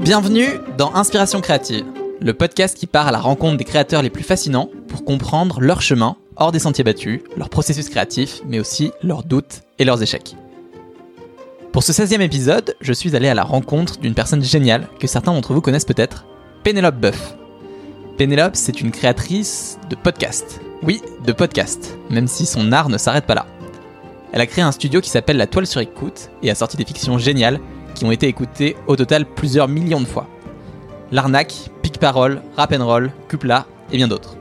Bienvenue dans Inspiration créative, le podcast qui part à la rencontre des créateurs les plus fascinants pour comprendre leur chemin hors des sentiers battus, leur processus créatif, mais aussi leurs doutes et leurs échecs. Pour ce 16e épisode, je suis allé à la rencontre d'une personne géniale que certains d'entre vous connaissent peut-être, Pénélope Boeuf. Pénélope, c'est une créatrice de podcasts. Oui, de podcasts, même si son art ne s'arrête pas là. Elle a créé un studio qui s'appelle La Toile sur écoute et a sorti des fictions géniales qui ont été écoutées au total plusieurs millions de fois. L'arnaque, Pic Parole, Rap Cupla et bien d'autres.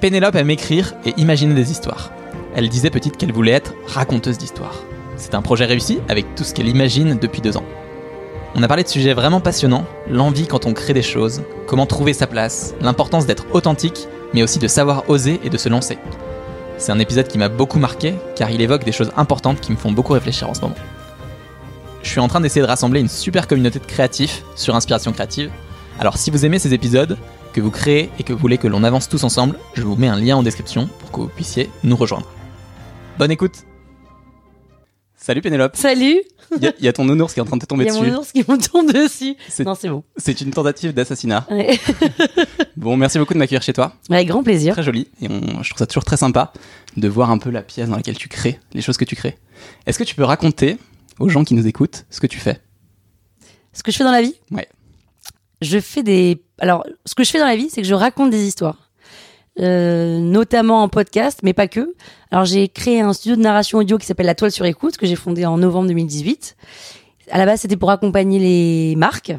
Pénélope aime écrire et imaginer des histoires. Elle disait petite qu'elle voulait être raconteuse d'histoires. C'est un projet réussi avec tout ce qu'elle imagine depuis deux ans. On a parlé de sujets vraiment passionnants, l'envie quand on crée des choses, comment trouver sa place, l'importance d'être authentique, mais aussi de savoir oser et de se lancer. C'est un épisode qui m'a beaucoup marqué car il évoque des choses importantes qui me font beaucoup réfléchir en ce moment. Je suis en train d'essayer de rassembler une super communauté de créatifs sur Inspiration Créative. Alors si vous aimez ces épisodes, que vous créez et que vous voulez que l'on avance tous ensemble, je vous mets un lien en description pour que vous puissiez nous rejoindre. Bonne écoute Salut Pénélope Salut Il y, a ton nounours qui est en train de te tomber Il y a dessus. mon ours qui me tombe dessus. C'est- Non, c'est bon. C'est une tentative d'assassinat. Ouais. Bon, merci beaucoup de m'accueillir chez toi. Avec grand plaisir. Très joli. Et on- je trouve ça toujours très sympa de voir un peu la pièce dans laquelle tu crées, les choses que tu crées. Est-ce que tu peux raconter aux gens qui nous écoutent ce que tu fais Ce que je fais dans la vie Ouais. Je fais des. Alors, ce que je fais dans la vie, c'est que je raconte des histoires. Euh, notamment en podcast, mais pas que. Alors, j'ai créé un studio de narration audio qui s'appelle La Toile sur écoute, que j'ai fondé en novembre 2018. À la base, c'était pour accompagner les marques.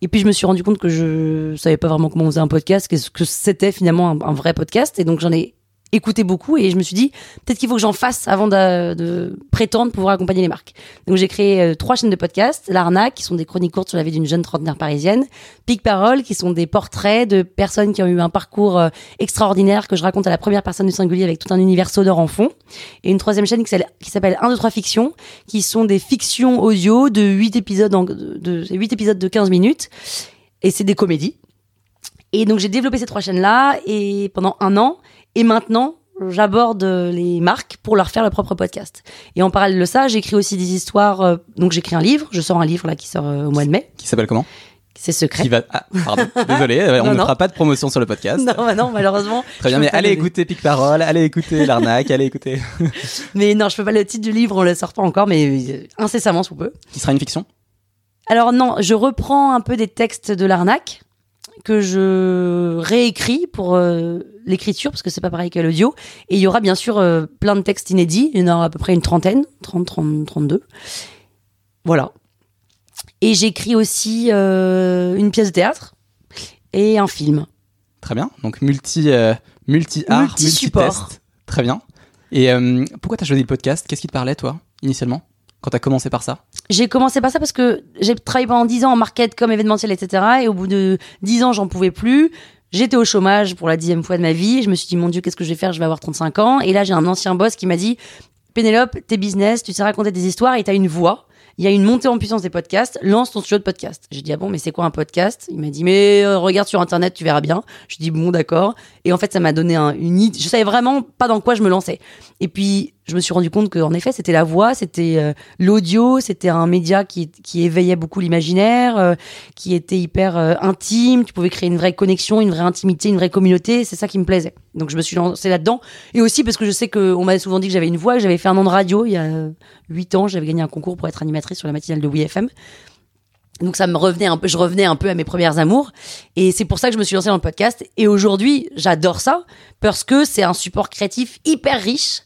Et puis, je me suis rendu compte que je savais pas vraiment comment on faisait un podcast, qu'est-ce que c'était finalement un, un vrai podcast. Et donc, j'en ai écouté beaucoup et je me suis dit, peut-être qu'il faut que j'en fasse avant de, prétendre pouvoir accompagner les marques. Donc, j'ai créé euh, trois chaînes de podcasts. L'Arnaque, qui sont des chroniques courtes sur la vie d'une jeune trentenaire parisienne. Pic Parole, qui sont des portraits de personnes qui ont eu un parcours euh, extraordinaire que je raconte à la première personne du singulier avec tout un univers sonore en fond. Et une troisième chaîne qui s'appelle- qui s'appelle 1, 2, 3 Fictions, qui sont des fictions audio de 8 épisodes, de, de, 8 épisodes de 15 minutes. Et c'est des comédies. Et donc j'ai développé ces trois chaînes-là et pendant un an. Et maintenant, j'aborde les marques pour leur faire leur propre podcast. Et en parallèle de ça, j'écris aussi des histoires. euh, donc j'écris un livre. Je sors un livre là qui sort euh, au mois de mai. Qui s'appelle comment? C'est secret. Qui va Ah, pardon. Désolé, on Non, ne non. fera pas de promotion sur le podcast. Non, bah non, malheureusement. Très bien, mais allez donner. écouter Pic Parole, allez écouter l'arnaque, allez écouter. Mais non, je peux pas le titre du livre, on le sort pas encore, mais euh, incessamment sous peu. Qui sera une fiction? Alors non, je reprends un peu des textes de l'arnaque que je réécris pour euh, l'écriture parce que c'est pas pareil que l'audio et il y aura bien sûr euh, plein de textes inédits, il y en aura à peu près une trentaine, 30 30 32. Voilà. Et j'écris aussi euh, une pièce de théâtre et un film. Très bien. Donc multi, euh, multi art, multi test. Très bien. Et euh, pourquoi t'as choisi le podcast? Qu'est-ce qui te parlait toi initialement quand t'as commencé par ça? J'ai commencé par ça parce que j'ai travaillé pendant 10 ans en market comme événementiel, etc. Et au bout de 10 ans, j'en pouvais plus. J'étais au chômage pour la dixième fois de ma vie. Je me suis dit, mon Dieu, qu'est-ce que je vais faire? Je vais avoir 35 ans. Et là, j'ai un ancien boss qui m'a dit, Pénélope, t'es business, tu sais raconter des histoires et t'as une voix. Il y a une montée en puissance des podcasts. Lance ton studio de podcast. J'ai dit, ah bon, mais c'est quoi un podcast? Il m'a dit, mais euh, regarde sur Internet, tu verras bien. Je dis, bon, d'accord. Et en fait, ça m'a donné un- une idée. Je savais vraiment pas dans quoi je me lançais. Et puis, je me suis rendu compte qu'en effet, c'était la voix, c'était euh, l'audio, c'était un média qui, qui éveillait beaucoup l'imaginaire, euh, qui était hyper euh, intime. Tu pouvais créer une vraie connexion, une vraie intimité, une vraie communauté. C'est ça qui me plaisait. Donc, je me suis lancée là-dedans. Et aussi parce que je sais qu'on m'avait souvent dit que j'avais une voix, que j'avais fait un an de radio il y a huit ans. J'avais gagné un concours pour être animatrice sur la matinale de WeFM. Donc ça me revenait un peu, je revenais un peu à mes premières amours, et c'est pour ça que je me suis lancée dans le podcast. Et aujourd'hui, j'adore ça parce que c'est un support créatif hyper riche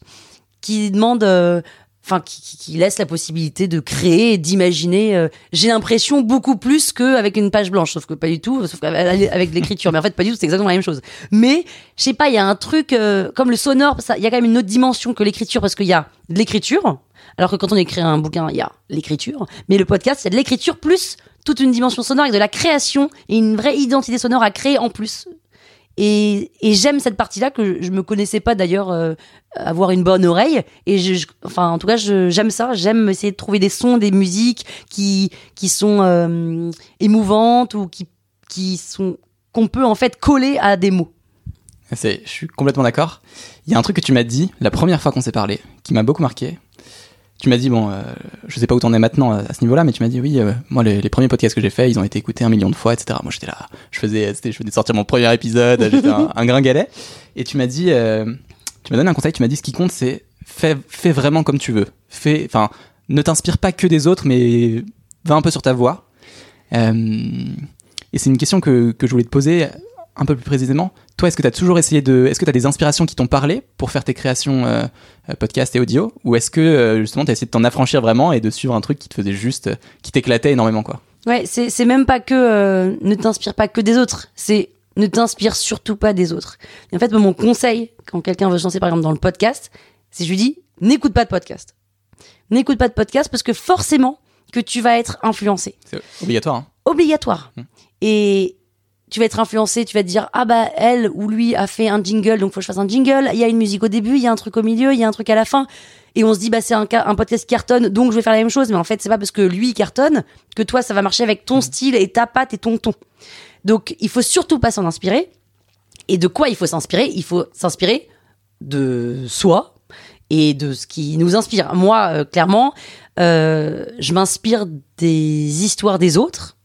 qui demande, euh, enfin qui, qui- laisse la possibilité de créer et d'imaginer. euh, J'ai l'impression beaucoup plus qu'avec une page blanche, sauf que pas du tout, sauf qu'avec l'écriture. Mais en fait, pas du tout, c'est exactement la même chose. Mais je sais pas, il y a un truc euh, comme le sonore, il y a quand même une autre dimension que l'écriture parce qu'il y a de l'écriture. Alors que quand on écrit un bouquin, il y a l'écriture. Mais le podcast, a de l'écriture plus toute une dimension sonore avec de la création et une vraie identité sonore à créer en plus. Et, j'aime cette partie-là que je me connaissais pas d'ailleurs euh, avoir une bonne oreille. Et enfin, en tout cas, j'aime ça. J'aime essayer de trouver des sons, des musiques qui qui sont euh, émouvantes ou qui qui sont qu'on peut en fait coller à des mots. Je suis complètement d'accord. Il y a un truc que tu m'as dit la première fois qu'on s'est parlé, qui m'a beaucoup marqué. Tu m'as dit, bon, euh, je sais pas où t'en es maintenant à, ce niveau-là, mais tu m'as dit, oui, euh, moi, les, les, premiers podcasts que j'ai faits, ils ont été écoutés un million de fois, etc. Moi, j'étais là, je faisais, je venais de sortir mon premier épisode, j'étais un, un gringalet. Et tu m'as dit, euh, tu m'as donné un conseil, tu m'as dit, ce qui compte, c'est fais, fais vraiment comme tu veux. Fais, enfin, ne t'inspire pas que des autres, mais va un peu sur ta voie. Euh, et c'est une question que, que je voulais te poser un peu plus précisément. Toi, est-ce que tu as toujours essayé de. Est-ce que tu as des inspirations qui t'ont parlé pour faire tes créations euh, podcast et audio? Ou est-ce que euh, justement tu as essayé de t'en affranchir vraiment et de suivre un truc qui te faisait juste. qui t'éclatait énormément, quoi? Ouais, c'est même pas que. Euh, ne t'inspire pas que des autres. C'est ne t'inspire surtout pas des autres. Et en fait, mon conseil, quand quelqu'un veut se lancer par exemple dans le podcast, c'est je lui dis n'écoute pas de podcast. N'écoute pas de podcast parce que forcément que tu vas être influencé. C'est obligatoire. Hein. Obligatoire. Hum. Et tu vas être influencé, tu vas te dire ah bah elle ou lui a fait un jingle donc faut que je fasse un jingle, il y a une musique au début, il y a un truc au milieu, il y a un truc à la fin et on se dit bah c'est un, un podcast cartonne donc je vais faire la même chose mais en fait c'est pas parce que lui cartonne que toi ça va marcher avec ton style et ta patte et ton ton. Donc il faut surtout pas s'en inspirer. Et de quoi il faut s'inspirer? Il faut s'inspirer de soi et de ce qui nous inspire. Moi, euh, clairement, euh, je m'inspire des histoires des autres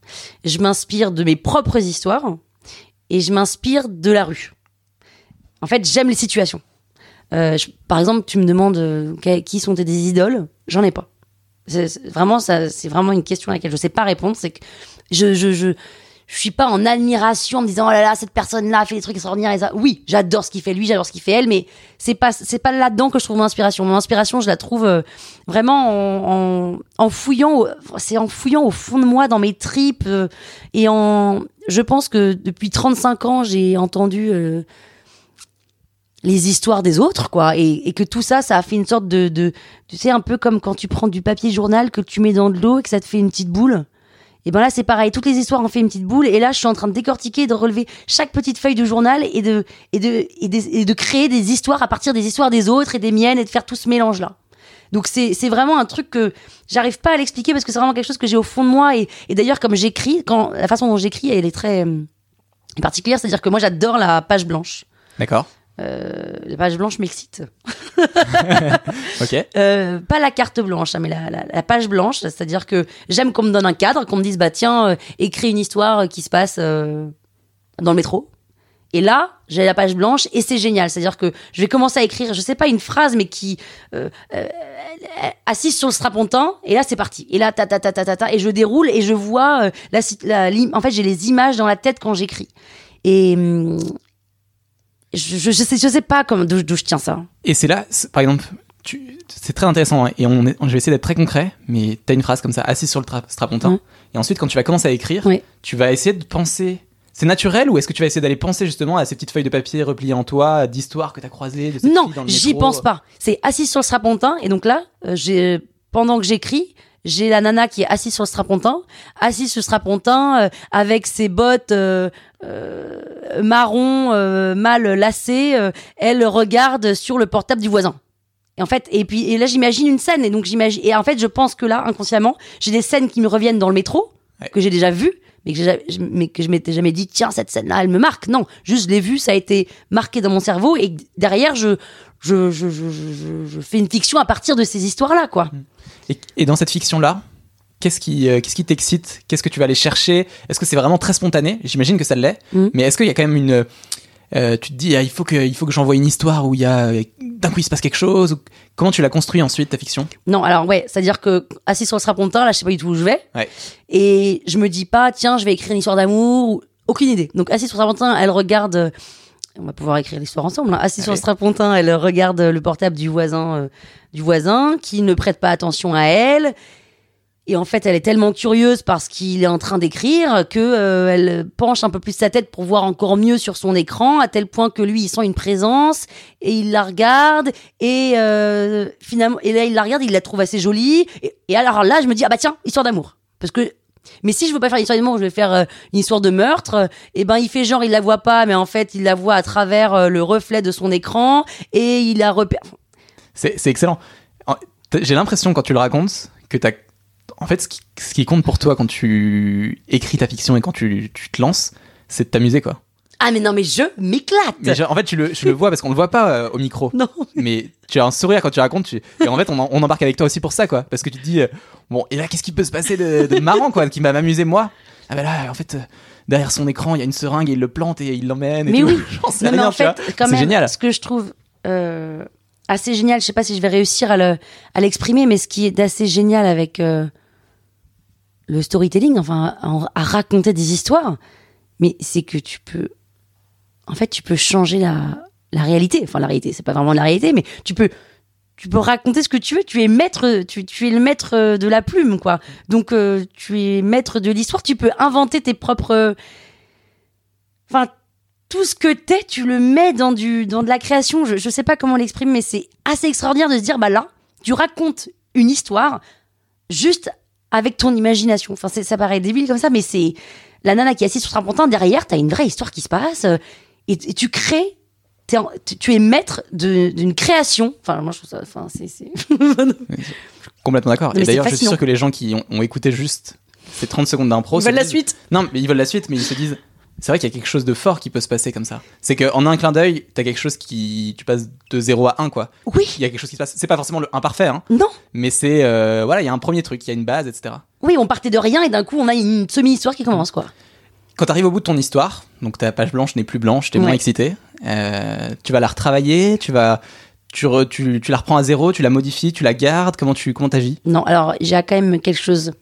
je m'inspire de mes propres histoires et je m'inspire de la rue. En fait, j'aime les situations. Euh, par exemple, tu me demandes euh, qui sont tes idoles, j'en ai pas. Vraiment ça, c'est vraiment une question à laquelle je sais pas répondre. C'est que je, je, je, je suis pas en admiration en me disant oh là là cette personne là fait des trucs extraordinaires et ça oui j'adore ce qu'il fait lui j'adore ce qu'il fait elle mais c'est pas c'est pas là dedans que je trouve mon inspiration mon inspiration je la trouve euh, vraiment en, en, fouillant c'est en fouillant au fond de moi dans mes tripes euh, et en je pense que depuis 35 ans j'ai entendu euh, les histoires des autres, quoi, et, et, que tout ça, ça a fait une sorte de, de, tu sais, un peu comme quand tu prends du papier journal que tu mets dans de l'eau et que ça te fait une petite boule. Et ben là, c'est pareil. Toutes les histoires ont fait une petite boule. Et là, je suis en train de décortiquer, de relever chaque petite feuille de journal et de, et de, et de, créer des histoires à partir des histoires des autres et des miennes et de faire tout ce mélange-là. Donc c'est, vraiment un truc que j'arrive pas à l'expliquer parce que c'est vraiment quelque chose que j'ai au fond de moi. Et, et d'ailleurs, comme j'écris, quand la façon dont j'écris, elle est très euh, particulière. C'est-à-dire que moi, j'adore la page blanche. D'accord. Euh, la page blanche m'excite. ok. Euh, pas la carte blanche, hein, mais la, la, la page blanche, c'est-à-dire que j'aime qu'on me donne un cadre, qu'on me dise bah tiens, euh, écris une histoire qui se passe euh, dans le métro. Et là, j'ai la page blanche et c'est génial. C'est-à-dire que je vais commencer à écrire, je sais pas une phrase, mais qui euh, euh, assise sur le strapontin. Et là, c'est parti. Et là, ta ta ta ta ta ta, et je déroule et je vois la, la, en fait, j'ai les images dans la tête quand j'écris. Et, je, je, sais, je sais pas d'où je tiens ça. Et c'est là, par exemple, c'est très intéressant hein, et on, est, je vais essayer d'être très concret, mais tu as une phrase comme ça, assise sur le strapontin, et ensuite quand tu vas commencer à écrire, tu vas essayer de penser. C'est naturel ou est-ce que tu vas essayer d'aller penser justement à ces petites feuilles de papier repliées en toi, d'histoires que tu as croisées de Non, j'y pense pas. C'est assise sur le strapontin et donc là, euh, j'ai pendant que j'écris, j'ai la nana qui est assise sur le strapontin, assise sur le strapontin euh, avec ses bottes euh, euh, marron euh, mal lacées. Euh, elle regarde sur le portable du voisin. Et en fait, et puis et là j'imagine une scène et donc j'imagine et en fait je pense que là inconsciemment j'ai des scènes qui me reviennent dans le métro ouais. que j'ai déjà vues mais que, mais que je m'étais jamais dit tiens cette scène là elle me marque. Non juste je l'ai vue ça a été marqué dans mon cerveau et derrière je je, je, je, je, fais une fiction à partir de ces histoires là quoi et, et dans cette fiction là qu'est-ce qui euh, qu'est-ce qui t'excite? Qu'est-ce que tu vas aller chercher? Est-ce que c'est vraiment très spontané? J'imagine que ça l'est. Mm. Mais est-ce qu'il y a quand même une euh, tu te dis ah, il faut que il faut que j'envoie une histoire où il y a d'un coup il se passe quelque chose comment tu l'as construit ensuite ta fiction? Non alors ouais c'est à dire que assis sur le strapontin là je sais pas du tout où je vais ouais. et je me dis pas tiens je vais écrire une histoire d'amour ou... aucune idée donc assis sur le strapontin elle regarde on va pouvoir écrire l'histoire ensemble hein. assis sur le strapontin elle regarde le portable du voisin euh, du voisin qui ne prête pas attention à elle et en fait, elle est tellement curieuse parce qu'il est en train d'écrire que euh, elle penche un peu plus sa tête pour voir encore mieux sur son écran, à tel point que lui, il sent une présence et il la regarde et euh, finalement, et là, il la regarde, il la trouve assez jolie. Et, alors là, je me dis ah bah tiens, histoire d'amour, parce que mais si je veux pas faire une histoire d'amour, je vais faire euh, une histoire de meurtre. Et ben, il fait genre, il la voit pas, mais en fait, il la voit à travers le reflet de son écran et il la repère. C'est excellent. J'ai l'impression quand tu le racontes que t'as en fait, ce qui, ce qui, compte pour toi quand tu écris ta fiction et quand tu, tu te lances, c'est de t'amuser, quoi. Ah mais non mais je m'éclate. Mais je- en fait, tu le, je le vois parce qu'on le voit pas euh, au micro. Non. Mais tu as un sourire quand tu racontes. Tu... Et en fait, on, en- on embarque avec toi aussi pour ça, quoi. Parce que tu te dis, euh, bon, et là, qu'est-ce qui peut se passer de, de marrant, quoi, qui va m'amuser moi? Ah ben là, en fait, euh, derrière son écran, il y a une seringue et il le plante et il l'emmène. Mais tout. oui. J'en sais Non, mais rien, en tu vois. fait, quand C'est même, génial. ce que je trouve assez génial, je sais pas si je vais réussir à le- à l'exprimer, mais ce qui est d'assez génial avec le storytelling, enfin, à, raconter des histoires, mais c'est que tu peux, en fait, tu peux changer la, la réalité. Enfin, la réalité, c'est pas vraiment la réalité, mais tu peux, tu peux raconter ce que tu veux. Tu es maître, tu, tu es le maître euh, de la plume, quoi. Donc, euh, tu es maître de l'histoire. Tu peux inventer tes propres, enfin, tout ce que t'es, tu le mets dans du, dans de la création. Je, je sais pas comment l'exprimer, mais c'est assez extraordinaire de se dire, bah là, tu racontes une histoire juste avec ton imagination. Enfin, c'est- ça paraît débile comme ça, mais c'est la nana qui est assise sur son pontin derrière, t'as une vraie histoire qui se passe euh, et, et tu crées. t'es en- tu, es maître d'une création. Enfin, moi, je trouve ça. Enfin, c'est. Complètement d'accord. Et d'ailleurs, je suis sûr que les gens qui ont, ont écouté juste ces 30 secondes d'impro. Ils veulent la disent- suite. Non, mais ils veulent la suite, mais ils se disent. C'est vrai qu'il y a quelque chose de fort qui peut se passer comme ça. C'est qu'en un clin d'œil, t'as quelque chose qui. Tu passes de 0 à 1, quoi. Oui. Il y a quelque chose qui se passe. C'est pas forcément le imparfait, hein. Non. Mais c'est. euh, voilà, il y a un premier truc, il y a une base, etc. Oui, on partait de rien et d'un coup, on a une semi-histoire qui commence, quoi. Quand t'arrives au bout de ton histoire, donc ta page blanche n'est plus blanche, t'es moins Ouais. excité, euh, tu vas la retravailler, tu vas. Tu, re- tu, tu la reprends à zéro, tu la modifies, tu la gardes, comment tu comment t'agis? Non, alors j'ai quand même quelque chose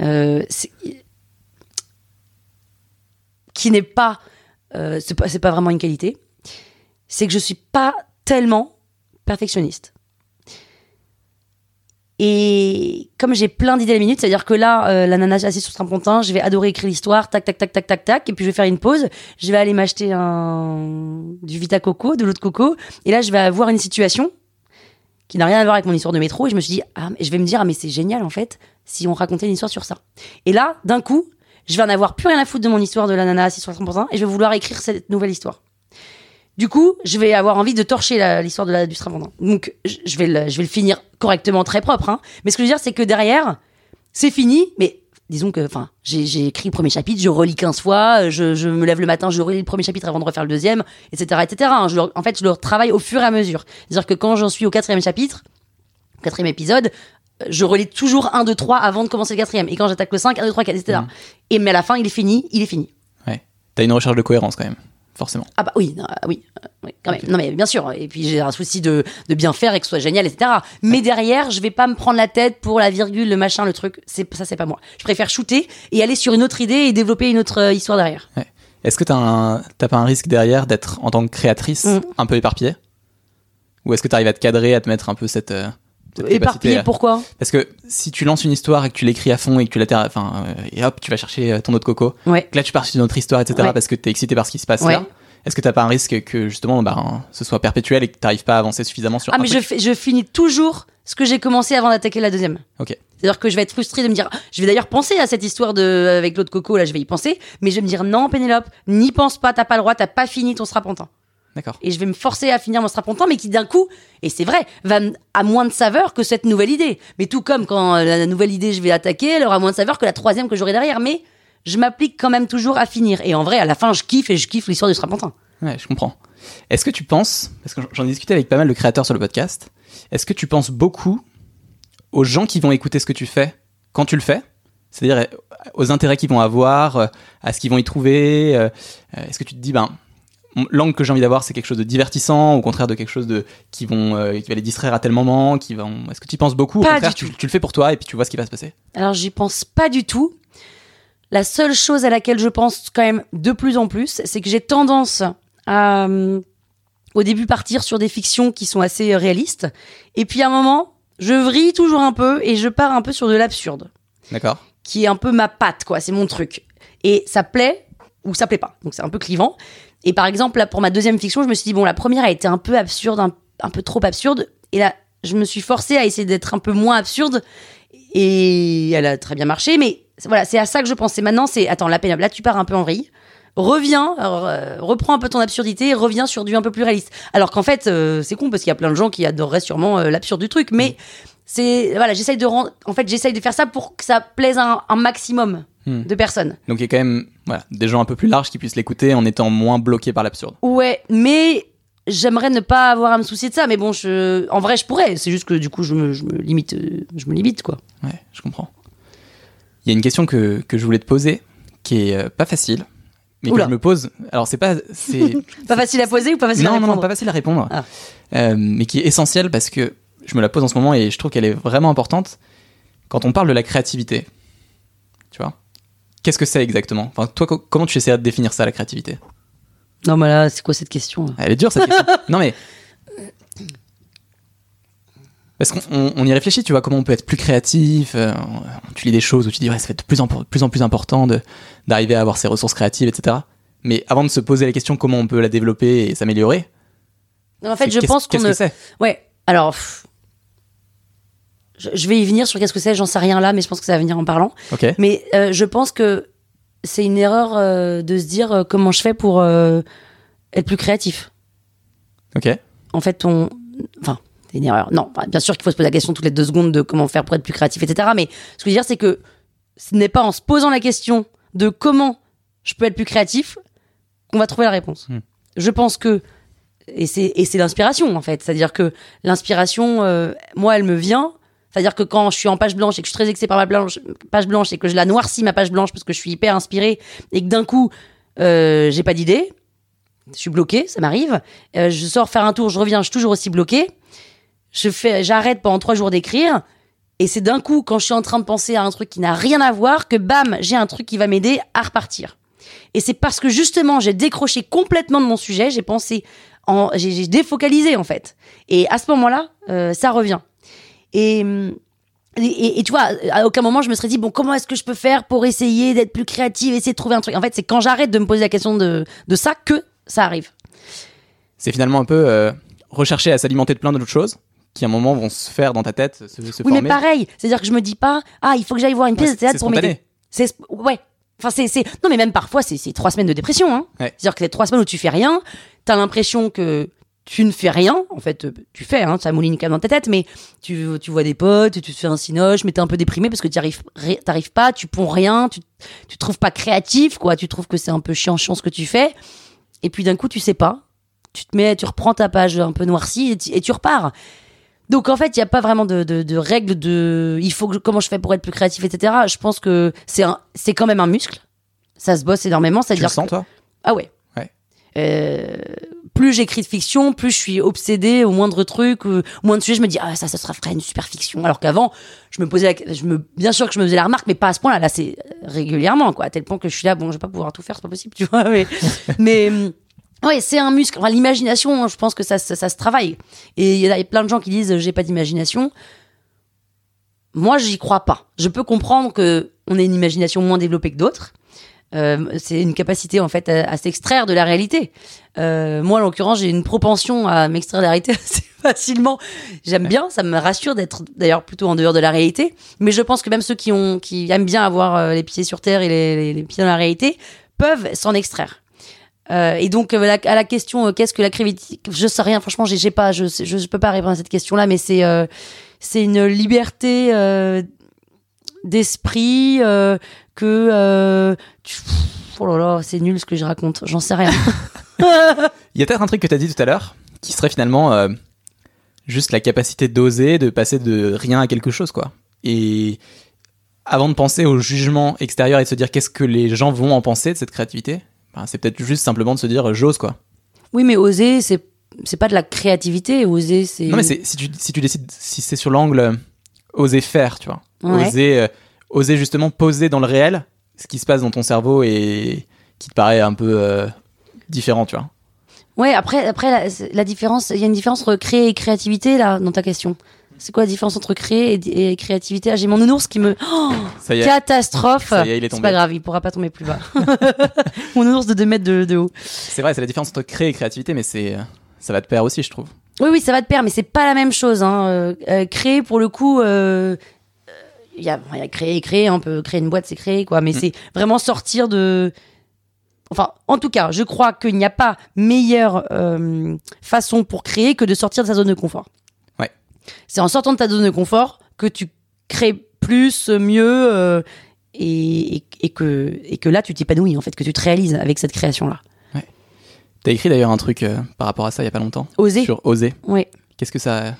euh, qui n'est pas, euh, c'est pas, pas vraiment une qualité. C'est que je suis pas tellement perfectionniste. Et comme j'ai plein d'idées à la minute, c'est-à-dire que là, euh, la nana assise sur son pontin, je vais adorer écrire l'histoire, tac, tac, tac, tac, tac, tac, et puis je vais faire une pause, je vais aller m'acheter un du Vita Coco, de l'eau de coco, et là, je vais avoir une situation qui n'a rien à voir avec mon histoire de métro, et je me suis dit, ah, je vais me dire, ah, mais c'est génial, en fait, si on racontait une histoire sur ça. Et là, d'un coup, je vais en avoir plus rien à foutre de mon histoire de la nana assise sur son pontin, et je vais vouloir écrire cette nouvelle histoire. Du coup, je vais avoir envie de torcher l'histoire de la, du. Donc, je vais, le, je vais le finir correctement, très propre. Hein. Mais ce que je veux dire, c'est que derrière, c'est fini. Mais disons que, enfin, j'ai écrit le premier chapitre, je relis 15 fois, je, me lève le matin, je relis le premier chapitre avant de refaire le deuxième, etc. etc. hein. En fait, je le travaille au fur et à mesure. C'est-à-dire que quand j'en suis au quatrième chapitre, quatrième épisode, je relis toujours 1, 2, 3 avant de commencer le quatrième. Et quand j'attaque le 5, 1, 2, 3, 4, etc. Et mais à la fin, il est fini, il est fini. Ouais. T'as une recherche de cohérence quand même, forcément. Ah bah oui, non, euh, oui, euh, oui, quand même. Non mais bien sûr. Et puis j'ai un souci de, de bien faire et que ce soit génial, etc. Mais derrière, je vais pas me prendre la tête pour la virgule, le machin, le truc. C'est ça, c'est pas moi. Je préfère shooter et aller sur une autre idée et développer une autre euh, histoire derrière. Est-ce que t'as pas un risque derrière d'être, en tant que créatrice, Mm. un peu éparpillée? Ou est-ce que t'arrives à te cadrer, à te mettre un peu cette. euh, Éparpillé, pourquoi Parce que si tu lances une histoire et que tu l'écris à fond et que tu la enfin, euh, et hop, tu vas chercher euh, ton autre coco, Ouais. là tu pars sur une autre histoire, etc., Ouais. parce que t'es excité par ce qui se passe Ouais. là. Est-ce que t'as pas un risque que justement bah, hein, ce soit perpétuel et que t'arrives pas à avancer suffisamment sur Ah un mais je, truc fais- je finis toujours ce que j'ai commencé avant d'attaquer la deuxième. Ok. C'est-à-dire que je vais être frustrée de me dire, je vais d'ailleurs penser à cette histoire de avec l'autre coco là, je vais y penser, mais je vais me dire non Pénélope, n'y pense pas, t'as pas le droit, t'as pas fini ton strapontin. D'accord. et je vais me forcer à finir mon strapontin, mais qui d'un coup, et c'est vrai, va a moins de saveur que cette nouvelle idée. Mais tout comme quand euh, la nouvelle idée je vais attaquer, elle aura moins de saveur que la troisième que j'aurai derrière. Mais je m'applique quand même toujours à finir. Et en vrai, à la fin, je kiffe et je kiffe l'histoire du strapontin. Ouais, je comprends. Est-ce que tu penses, parce que j'en ai discuté avec pas mal de créateurs sur le podcast, est-ce que tu penses beaucoup aux gens qui vont écouter ce que tu fais quand tu le fais? C'est-à-dire euh, aux intérêts qu'ils vont avoir, euh, à ce qu'ils vont y trouver Est-ce que tu te dis, ben, l'angle que j'ai envie d'avoir, c'est quelque chose de divertissant, au contraire de quelque chose de qui vont euh, qui va les distraire à tel moment, qui vont. Est-ce que tu y penses beaucoup? Au Pas contraire, du tu, tout. tu le fais pour toi et puis tu vois ce qui va se passer. Alors j'y pense pas du tout. La seule chose à laquelle je pense quand même de plus en plus, c'est que j'ai tendance à euh, au début partir sur des fictions qui sont assez euh, réalistes, et puis à un moment, je vrille toujours un peu et je pars un peu sur de l'absurde. D'accord. qui est un peu ma patte, quoi. C'est mon truc. Et ça plaît ou ça plaît pas. Donc c'est un peu clivant. Et par exemple, là, pour ma deuxième fiction, je me suis dit, bon, la première a été un peu absurde, un, un peu trop absurde. Et là, je me suis forcée à essayer d'être un peu moins absurde. Et elle a très bien marché. Mais voilà, c'est à ça que je pensais. Maintenant, c'est, attends, la peine, là, tu pars un peu en vrille. Reviens, euh, reprends un peu ton absurdité reviens sur du un peu plus réaliste. Alors qu'en fait, euh, c'est con parce qu'il y a plein de gens qui adoreraient sûrement euh, l'absurde du truc. Mais c'est, voilà, j'essaye de rendre, en fait, j'essaye de faire ça pour que ça plaise à un, un maximum Hmm. de personnes. Donc il y a quand même Voilà, des gens un peu plus larges qui puissent l'écouter en étant moins bloqués par l'absurde. Ouais, mais j'aimerais ne pas avoir à me soucier de ça. Mais bon, je... en vrai, je pourrais. C'est juste que du coup, je me, je me limite, je me limite quoi. Ouais, je comprends. Il y a une question que, que je voulais te poser, qui est euh, pas facile, mais Oula. que je me pose. Alors, c'est pas. c'est Pas facile à poser ou pas facile à non, non, répondre non, pas facile à répondre. Ah. Euh, mais qui est essentielle parce que je me la pose en ce moment et je trouve qu'elle est vraiment importante. Quand on parle de la créativité, tu vois, qu'est-ce que c'est exactement? Enfin, toi, co- comment tu essaierais de définir ça, la créativité? Non, mais là, c'est quoi cette question? Elle est dure cette question. non mais parce qu'on on- on y réfléchit, tu vois, comment on peut être plus créatif. euh, tu lis des choses où tu dis ouais, ça fait de plus en plus, en plus important d'arriver à avoir ses ressources créatives, etc. Mais avant de se poser la question comment on peut la développer et s'améliorer, En fait, je pense qu'on ne. que Ouais, alors. pff, Je, je vais y venir sur qu'est-ce que c'est, j'en sais rien là, mais je pense que ça va venir en parlant. Mais euh, je pense que c'est une erreur euh, de se dire euh, comment je fais pour être plus créatif. Ok. En fait, on. Enfin, c'est une erreur. Non, bien sûr qu'il faut se poser la question toutes les deux secondes de comment faire pour être plus créatif, etc. Mais ce que je veux dire, c'est que ce n'est pas en se posant la question de comment je peux être plus créatif qu'on va trouver la réponse. Hmm. Je pense que. Et c'est et c'est l'inspiration, en fait. C'est-à-dire que l'inspiration, euh, moi, elle me vient. C'est-à-dire que quand je suis en page blanche et que je suis très excitée par ma page blanche et que je la noircis, ma page blanche, parce que je suis hyper inspirée et que d'un coup, euh, j'ai pas d'idée, je suis bloquée, ça m'arrive. Euh, je sors faire un tour, je reviens, je suis toujours aussi bloquée. Je fais, j'arrête pendant trois jours d'écrire. Et c'est d'un coup, quand je suis en train de penser à un truc qui n'a rien à voir, que bam, j'ai un truc qui va m'aider à repartir. Et c'est parce que justement, j'ai décroché complètement de mon sujet, j'ai pensé, en, j'ai, j'ai défocalisé en fait. Et à ce moment-là, euh, ça revient. Et, hum, et, et- tu vois, à aucun moment je me serais dit, bon, comment est-ce que je peux faire pour essayer d'être plus créative, essayer de trouver un truc? En fait, c'est quand j'arrête de me poser la question de, de ça que ça arrive. C'est finalement un peu euh, rechercher à s'alimenter de plein d'autres choses qui à un moment vont se faire dans ta tête, se, se Oui, former. mais pareil, c'est-à-dire que je me dis pas, ah, il faut que j'aille voir une pièce Ouais, de théâtre pour m'aider. C'est ouais. Enfin, c'est c'est non, mais même parfois c'est c'est trois semaines de dépression. Hein. Ouais. C'est-à-dire que les trois semaines où tu fais rien, t'as l'impression que tu ne fais rien. En fait, euh, tu fais, hein, ça mouline dans ta tête, mais tu, tu vois des potes, tu te fais un cinoche, mais t'es un peu déprimé parce que tu arrives, t'arrives pas, tu ponds rien, tu, tu te trouves pas créatif, quoi. Tu trouves que c'est un peu chiant, chiant ce que tu fais. Et puis d'un coup, tu sais pas. Tu te mets, tu reprends ta page un peu noircie et tu, et tu repars. Donc en fait, il n'y a pas vraiment de, de, de règles de il faut que comment je fais pour être plus créatif, etc. Je pense que c'est un- c'est quand même un muscle. Ça se bosse énormément. Tu C'est-à-dire le sens, que- toi? Ah ouais. Ouais. Euh, plus j'écris de fiction, plus je suis obsédée au moindre truc, euh, au moindre sujet, je me dis ah ça, ça sera ferait une super fiction. Alors qu'avant, je me posais, la- je me, bien sûr que je me faisais la remarque, mais pas à ce point-là. Là, c'est régulièrement, quoi, à tel point que je suis là, bon, je vais pas pouvoir tout faire, c'est pas possible, tu vois. Mais, mais hum, ouais, c'est un muscle. Enfin, l'imagination, je pense que ça, ça, ça se travaille. Et il y a plein de gens qui disent j'ai pas d'imagination. Moi, j'y crois pas. Je peux comprendre que on ait une imagination moins développée que d'autres. Euh, c'est une capacité en fait à, s'extraire de la réalité. Euh, moi, en l'occurrence, j'ai une propension à m'extraire de la réalité assez facilement. J'aime bien, ça me rassure d'être d'ailleurs plutôt en dehors de la réalité. Mais je pense que même ceux qui ont, qui aiment bien avoir euh, les pieds sur terre et les, pieds dans la réalité peuvent s'en extraire. Euh, et donc euh, à la question euh, qu'est-ce que la créativité, je sais rien. Franchement, j'ai pas, je, je, je peux pas répondre à cette question-là, mais c'est c'est une liberté d'esprit que euh, tu- oh là là, c'est nul ce que je raconte. J'en sais rien. Il y a peut-être un truc que tu as dit tout à l'heure qui serait finalement euh, juste la capacité d'oser, de passer de rien à quelque chose, quoi. Et avant de penser au jugement extérieur et de se dire qu'est-ce que les gens vont en penser de cette créativité, ben, c'est peut-être juste simplement de se dire euh, j'ose, quoi. Oui, mais oser, c'est c'est pas de la créativité. Oser, c'est Non, mais c'est- si tu, si tu décides, si c'est sur l'angle oser faire, tu vois. Ouais. Oser, euh, oser justement poser dans le réel ce qui se passe dans ton cerveau et qui te paraît un peu euh, différent, tu vois. Ouais, après, après la, c'est- la différence, il y a une différence entre créer et créativité là dans ta question. C'est quoi la différence entre créer et, et créativité? Ah, j'ai mon nounours qui me oh, Ça y est. catastrophe. Ça y est, il est c'est tombé. pas grave, il pourra pas tomber plus bas. mon nounours de 2 mètres de, de haut. C'est vrai, c'est la différence entre créer et créativité, mais c'est, euh, ça va te pair aussi, je trouve. Oui, oui, ça va de pair, mais c'est pas la même chose. Hein. Euh, créer, pour le coup, euh, il y, a, il y a créer et créer. On peut créer une boîte, c'est créer, quoi. Mais Mm. c'est vraiment sortir de. Enfin, en tout cas, je crois qu'il n'y a pas meilleure euh, façon pour créer que de sortir de sa zone de confort. Ouais. C'est en sortant de ta zone de confort que tu crées plus, mieux. euh, et, et, et que, et que là, tu t'épanouis, en fait, que tu te réalises avec cette création-là. T'as écrit d'ailleurs un truc euh, par rapport à ça il y a pas longtemps. Oser. Sur oser. Oui. Qu'est-ce que ça.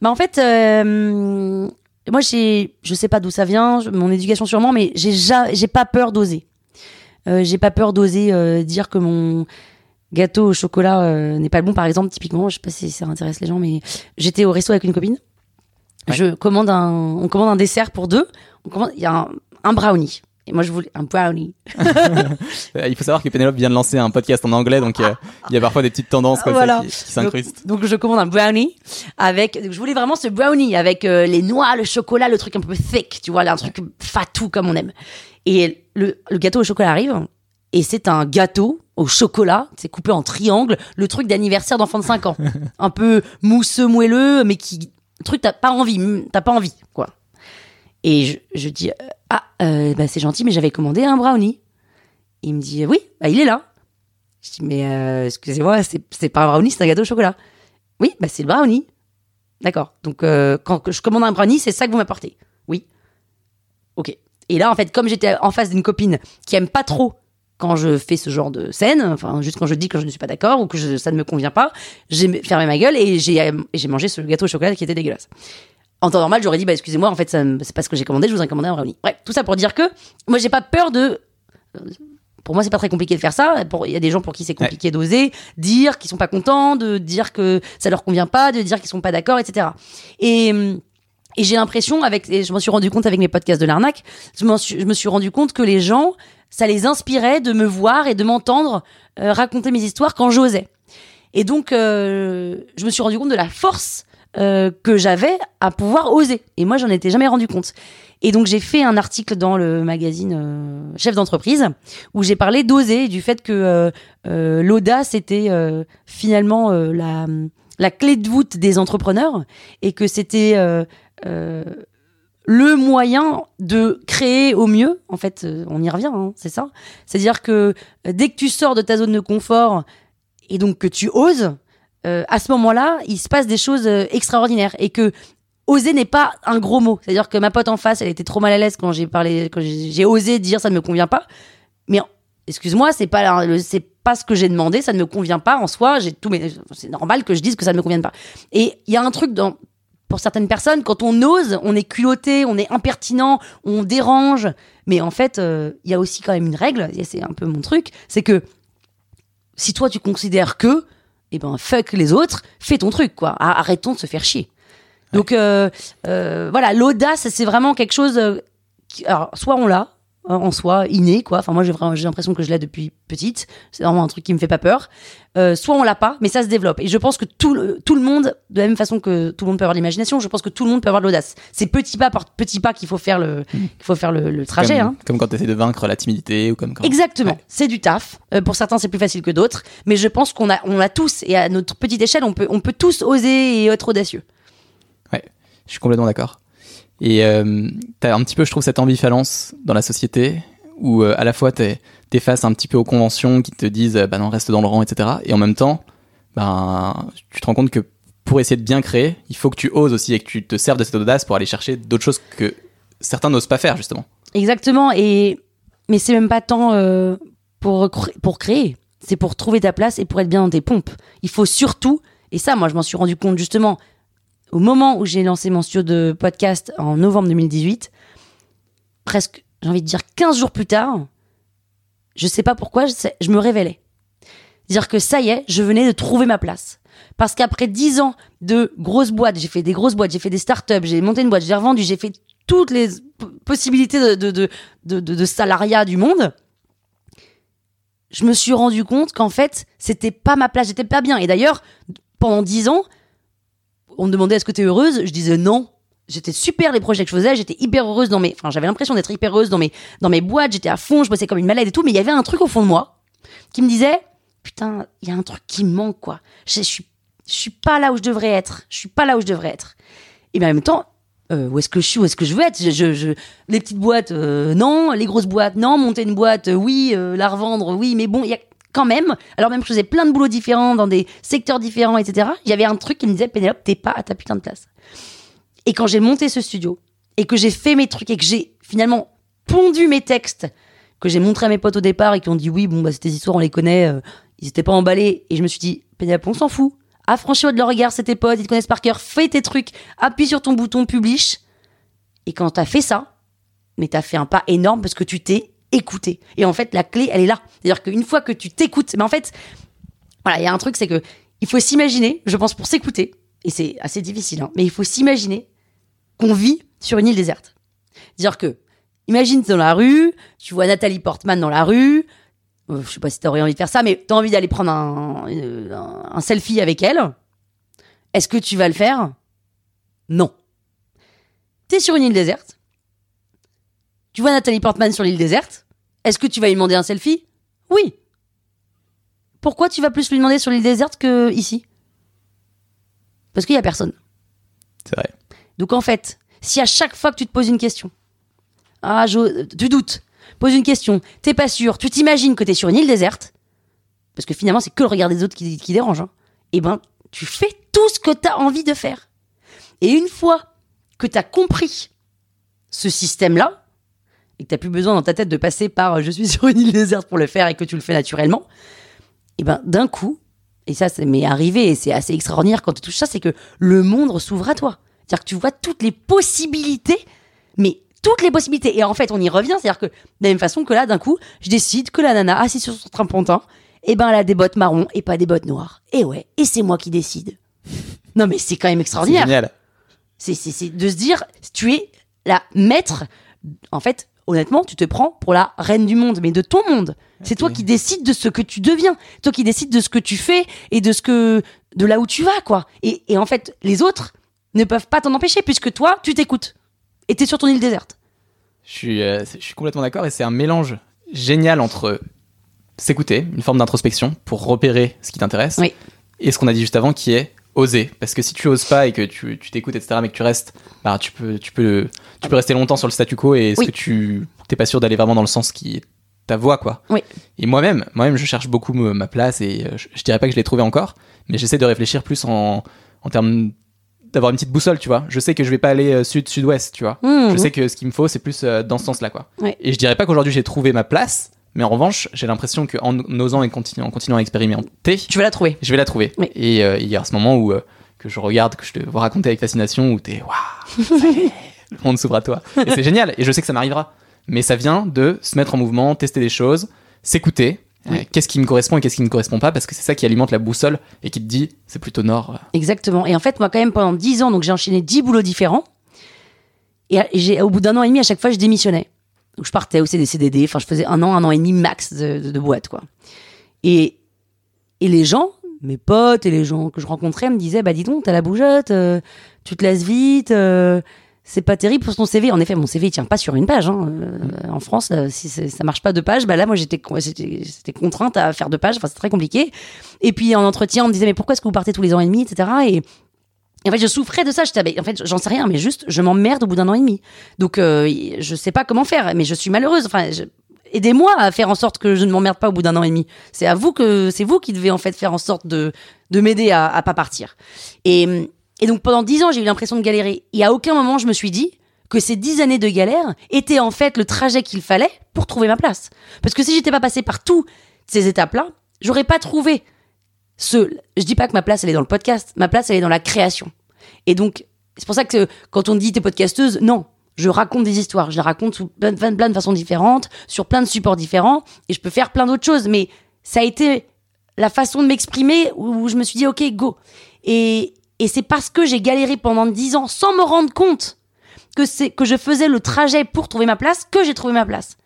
Bah en fait, euh, moi j'ai, je sais pas d'où ça vient, je- mon éducation sûrement, mais j'ai ja- j'ai pas peur d'oser. Euh, j'ai pas peur d'oser euh, dire que mon gâteau au chocolat euh, n'est pas bon. Par exemple, typiquement, je sais pas si ça intéresse les gens, mais j'étais au resto avec une copine. Ouais. Je commande un, on commande un dessert pour deux. On commande, il y a un, un brownie. Et moi je voulais un brownie. Il faut savoir que Pénélope vient de lancer un podcast en anglais, donc euh, il y a parfois des petites tendances comme Voilà. ça qui, qui s'incrustent. Donc je commande un brownie avec. Je voulais vraiment ce brownie avec euh, les noix, le chocolat, le truc un peu thick, tu vois, là, un truc fatou comme on aime. Et le, le gâteau au chocolat arrive et c'est un gâteau au chocolat, c'est coupé en triangle, le truc d'anniversaire d'enfant de 5 ans, un peu mousseux, moelleux, mais qui le truc t'as pas envie, mm, t'as pas envie quoi. Et je, je dis euh, ah euh, bah c'est gentil, mais j'avais commandé un brownie. Il me dit oui, bah, il est là. Je dis, mais euh, excusez-moi, c'est, pas un brownie, c'est un gâteau au chocolat. Oui, bah c'est le brownie. D'accord. Donc, euh, quand je commande un brownie, c'est ça que vous m'apportez. Oui. Ok. Et là, en fait, comme j'étais en face d'une copine qui aime pas trop quand je fais ce genre de scène, enfin, juste quand je dis que je ne suis pas d'accord ou que ça ne me convient pas, j'ai fermé ma gueule et j'ai mangé ce gâteau au chocolat qui était dégueulasse. En temps normal, j'aurais dit, bah, excusez-moi, en fait, c'est pas ce que j'ai commandé, je vous ai commandé un brownie. Bref, tout ça pour dire que moi, j'ai pas peur de. Pour moi, c'est pas très compliqué de faire ça. Il y a des gens pour qui c'est compliqué d'oser dire qu'ils sont pas contents, de dire que ça leur convient pas, de dire qu'ils sont pas d'accord, etc. Et, hum, et j'ai l'impression, avec, et je m'en suis rendu compte avec mes podcasts de l'arnaque, je, m'en suis- je me suis rendu compte que les gens, ça les inspirait de me voir et de m'entendre euh, raconter mes histoires quand j'osais. Et donc, euh, je me suis rendu compte de la force euh, que j'avais à pouvoir oser. Et moi, j'en étais jamais rendu compte. Et donc, j'ai fait un article dans le magazine euh, Chef d'entreprise où j'ai parlé d'oser, du fait que euh, l'audace était finalement la, la clé de voûte des entrepreneurs et que c'était le moyen de créer au mieux. En fait, on y revient, hein, c'est ça. C'est-à-dire que dès que tu sors de ta zone de confort et donc que tu oses, euh, à ce moment-là, il se passe des choses euh, extraordinaires et que oser n'est pas un gros mot. C'est-à-dire que ma pote en face, elle était trop mal à l'aise quand j'ai parlé, quand j'ai osé dire ça ne me convient pas. Mais excuse-moi, c'est pas c'est pas ce que j'ai demandé, ça ne me convient pas en soi. J'ai tout, mais c'est normal que je dise que ça ne me convienne pas. Et il y a un truc dans pour certaines personnes, quand on ose, on est culotté, on est impertinent, on dérange. Mais en fait, euh, il y a aussi quand même une règle, c'est un peu mon truc, c'est que si toi tu considères que, eh ben fuck les autres, fais ton truc quoi. Ar- Arrêtons de se faire chier. Donc euh, euh, voilà, l'audace c'est vraiment quelque chose. euh, qui- alors soit on l'a en soi, inné quoi. Enfin moi j'ai vraiment j'ai l'impression que je l'ai depuis petite. C'est vraiment un truc qui me fait pas peur. Euh, soit on l'a pas, mais ça se développe. Et je pense que tout le, tout le monde, de la même façon que tout le monde peut avoir l'imagination, je pense que tout le monde peut avoir de l'audace. C'est petit pas par petit pas qu'il faut faire le qu'il faut faire le, le trajet. comme, hein. comme quand tu essaies de vaincre la timidité ou comme quand. Exactement, Ouais. c'est du taf. Euh, pour certains, c'est plus facile que d'autres, mais je pense qu'on a, on a tous, et à notre petite échelle, on peut, on peut tous oser et être audacieux. Je suis complètement d'accord. Et euh, t'as un petit peu, je trouve, cette ambivalence dans la société où euh, à la fois t'es t'es face un petit peu aux conventions qui te disent euh, bah non reste dans le rang, etc. Et en même temps, ben tu te rends compte que pour essayer de bien créer, il faut que tu oses aussi et que tu te serves de cette audace pour aller chercher d'autres choses que certains n'osent pas faire justement. Exactement, et mais c'est même pas tant euh, pour pour créer, c'est pour trouver ta place et pour être bien dans tes pompes. Il faut surtout, et ça, moi, je m'en suis rendu compte justement au moment où j'ai lancé mon studio de podcast en novembre 2018, presque, j'ai envie de dire 15 jours plus tard, je sais pas pourquoi, je, sais- je me révélais. Dire que ça y est, je venais de trouver ma place. Parce qu'après 10 ans de grosses boîtes, j'ai fait des grosses boîtes, j'ai fait des startups, j'ai monté une boîte, j'ai revendu, j'ai fait toutes les possibilités de salariat du monde. Je me suis rendu compte qu'en fait, c'était pas ma place, j'étais pas bien. Et d'ailleurs, pendant 10 ans, on me demandait est-ce que tu es heureuse? Je disais non. J'étais super les projets que je faisais, j'étais hyper heureuse dans mes enfin j'avais l'impression d'être hyper heureuse dans mes dans mes boîtes, j'étais à fond, je bossais comme une malade et tout, mais il y avait un truc au fond de moi qui me disait putain, il y a un truc qui me manque quoi. Je, je suis je suis pas là où je devrais être, je suis pas là où je devrais être. Et bien en même temps, euh, où est-ce que je suis, où est-ce que je veux être? Je, Les petites boîtes, euh, non. Les grosses boîtes, non. Monter une boîte, euh, oui. la revendre, oui. Mais bon, il y a quand même, alors même que je faisais plein de boulots différents, dans des secteurs différents, etc., il y avait un truc qui me disait, Pénélope, t'es pas à ta putain de place. Et quand j'ai monté ce studio, et que j'ai fait mes trucs, et que j'ai finalement pondu mes textes que j'ai montré à mes potes au départ et qui ont dit oui, bon, bah, ces histoires, on les connaît, euh, ils étaient pas emballés. Et je me suis dit, Pénélope, on s'en fout. Affranchis-toi de leur regard, c'est tes potes, ils te connaissent par cœur, fais tes trucs, appuie sur ton bouton publish. Et quand t'as fait ça, mais t'as fait un pas énorme parce que tu t'es écouté. Et en fait, la clé, elle est là. C'est-à-dire qu'une fois que tu t'écoutes, mais en fait, voilà, il y a un truc, c'est que il faut s'imaginer, je pense, pour s'écouter, et c'est assez difficile, hein, mais il faut s'imaginer qu'on vit sur une île déserte. C'est-à-dire que, imagine dans la rue, tu vois Nathalie Portman dans la rue, euh, je sais pas si t'aurais envie de faire ça, mais t'as envie d'aller prendre un, euh, un- un selfie avec elle. Est-ce que tu vas le faire? Non. T'es sur une île déserte. Tu vois Nathalie Portman sur l'île déserte? Est-ce que tu vas lui demander un selfie? Oui. Pourquoi tu vas plus lui demander sur l'île déserte que ici? Parce qu'il y a personne. C'est vrai. Donc en fait, si à chaque fois que tu te poses une question, ah, je- tu doutes, pose une question, t'es pas sûr, tu t'imagines que t'es sur une île déserte, parce que finalement c'est que le regard des autres qui, qui dérange, hein, et ben tu fais tout ce que t'as envie de faire. Et une fois que t'as compris ce système-là, et que t'as plus besoin dans ta tête de passer par euh, je suis sur une île déserte pour le faire et que tu le fais naturellement, et ben d'un coup, et ça c'est m'est arrivé et c'est assez extraordinaire quand tu touches ça, c'est que le monde s'ouvre à toi. C'est-à-dire que tu vois toutes les possibilités, mais toutes les possibilités. Et en fait, on y revient, c'est-à-dire que de la même façon que là, d'un coup, je décide que la nana assise sur son trampontin, eh ben elle a des bottes marron et pas des bottes noires. Et ouais, et c'est moi qui décide. Non mais c'est quand même extraordinaire. génial. C'est c'est- c'est de se dire, tu es la maître. En fait, honnêtement, tu te prends pour la reine du monde, mais de ton monde. C'est toi qui décides de ce que tu deviens. Toi qui décides de ce que tu fais et de ce que, de là où tu vas, quoi. Et, et en fait, les autres ne peuvent pas t'en empêcher puisque toi, tu t'écoutes. Et t'es sur ton île déserte. Je suis, euh, c'est- je suis complètement d'accord et c'est un mélange génial entre s'écouter, une forme d'introspection pour repérer ce qui t'intéresse, Oui. et ce qu'on a dit juste avant qui est oser. Parce que si tu oses pas et que tu tu t'écoutes, etc., mais que tu restes, bah, tu, peux, tu, peux, tu peux rester longtemps sur le statu quo et est-ce Oui. que tu t'es pas sûr d'aller vraiment dans le sens qui est ta voix, quoi. Oui. Et moi-même, moi-même, je cherche beaucoup ma place et euh, je, je dirais pas que je l'ai trouvé encore, mais j'essaie de réfléchir plus en, en termes d'avoir une petite boussole, tu vois. Je sais que je vais pas aller euh, sud-sud-ouest, tu vois. Mhm. Je sais que ce qu'il me faut, c'est plus euh, dans ce sens-là, quoi. Et je dirais pas qu'aujourd'hui j'ai trouvé ma place, mais en revanche, j'ai l'impression qu'en osant et continu- en continuant à expérimenter, Tu vas la trouver. je vais la trouver. Oui. Et euh, il y a ce moment où euh, que je regarde, que je te vois raconter avec fascination, où t'es waouh, le monde s'ouvre à toi. Et c'est génial. Et je sais que ça m'arrivera. Mais ça vient de se mettre en mouvement, tester des choses, s'écouter. Oui. euh, qu'est-ce qui me correspond et qu'est-ce qui ne me correspond pas? Parce que c'est ça qui alimente la boussole et qui te dit c'est plutôt nord. Exactement. Et en fait, moi, quand même, pendant 10 ans, donc j'ai enchaîné 10 boulots différents. Et au bout d'un an et demi, à chaque fois, je démissionnais. Donc je partais aussi des CDD. Enfin, je faisais un an, un an et demi max de, de, boîte, quoi. Et, et les gens, mes potes et les gens que je rencontrais me disaient, bah dis donc, t'as la bougeotte, euh, tu te lasses vite, euh, c'est pas terrible pour ton CV. En effet, mon CV, il tient pas sur une page. hein. Euh, En France, là, si ça marche pas deux pages, bah là, moi, j'étais contrainte à faire deux pages. Enfin, c'est très compliqué. Et puis en entretien, on me disait mais pourquoi est-ce que vous partez tous les ans et demi, etc. Et, et en fait, je souffrais de ça. J'étais, ah, en fait, j'en sais rien, mais juste, je m'emmerde au bout d'un an et demi. Donc, euh, je sais pas comment faire, mais je suis malheureuse. Enfin, aidez-moi à faire en sorte que je ne m'emmerde pas au bout d'un an et demi. C'est à vous que, c'est vous qui devez en fait faire en sorte de, de m'aider à, à pas partir. Et, et donc pendant dix ans, j'ai eu l'impression de galérer. Et à aucun moment, je me suis dit que ces dix années de galère étaient en fait le trajet qu'il fallait pour trouver ma place. Parce que si j'étais pas passée par toutes ces étapes-là, j'aurais pas trouvé ce. Je dis pas que ma place elle est dans le podcast, ma place elle est dans la création. Et donc c'est pour ça que quand on dit t'es podcasteuse, non, je raconte des histoires, je les raconte sous plein, de façons différentes, sur plein de supports différents, et je peux faire plein d'autres choses. Mais ça a été la façon de m'exprimer où, je me suis dit ok go. Et, c'est parce que j'ai galéré pendant dix ans sans me rendre compte que c'est que je faisais le trajet pour trouver ma place que j'ai trouvé ma place.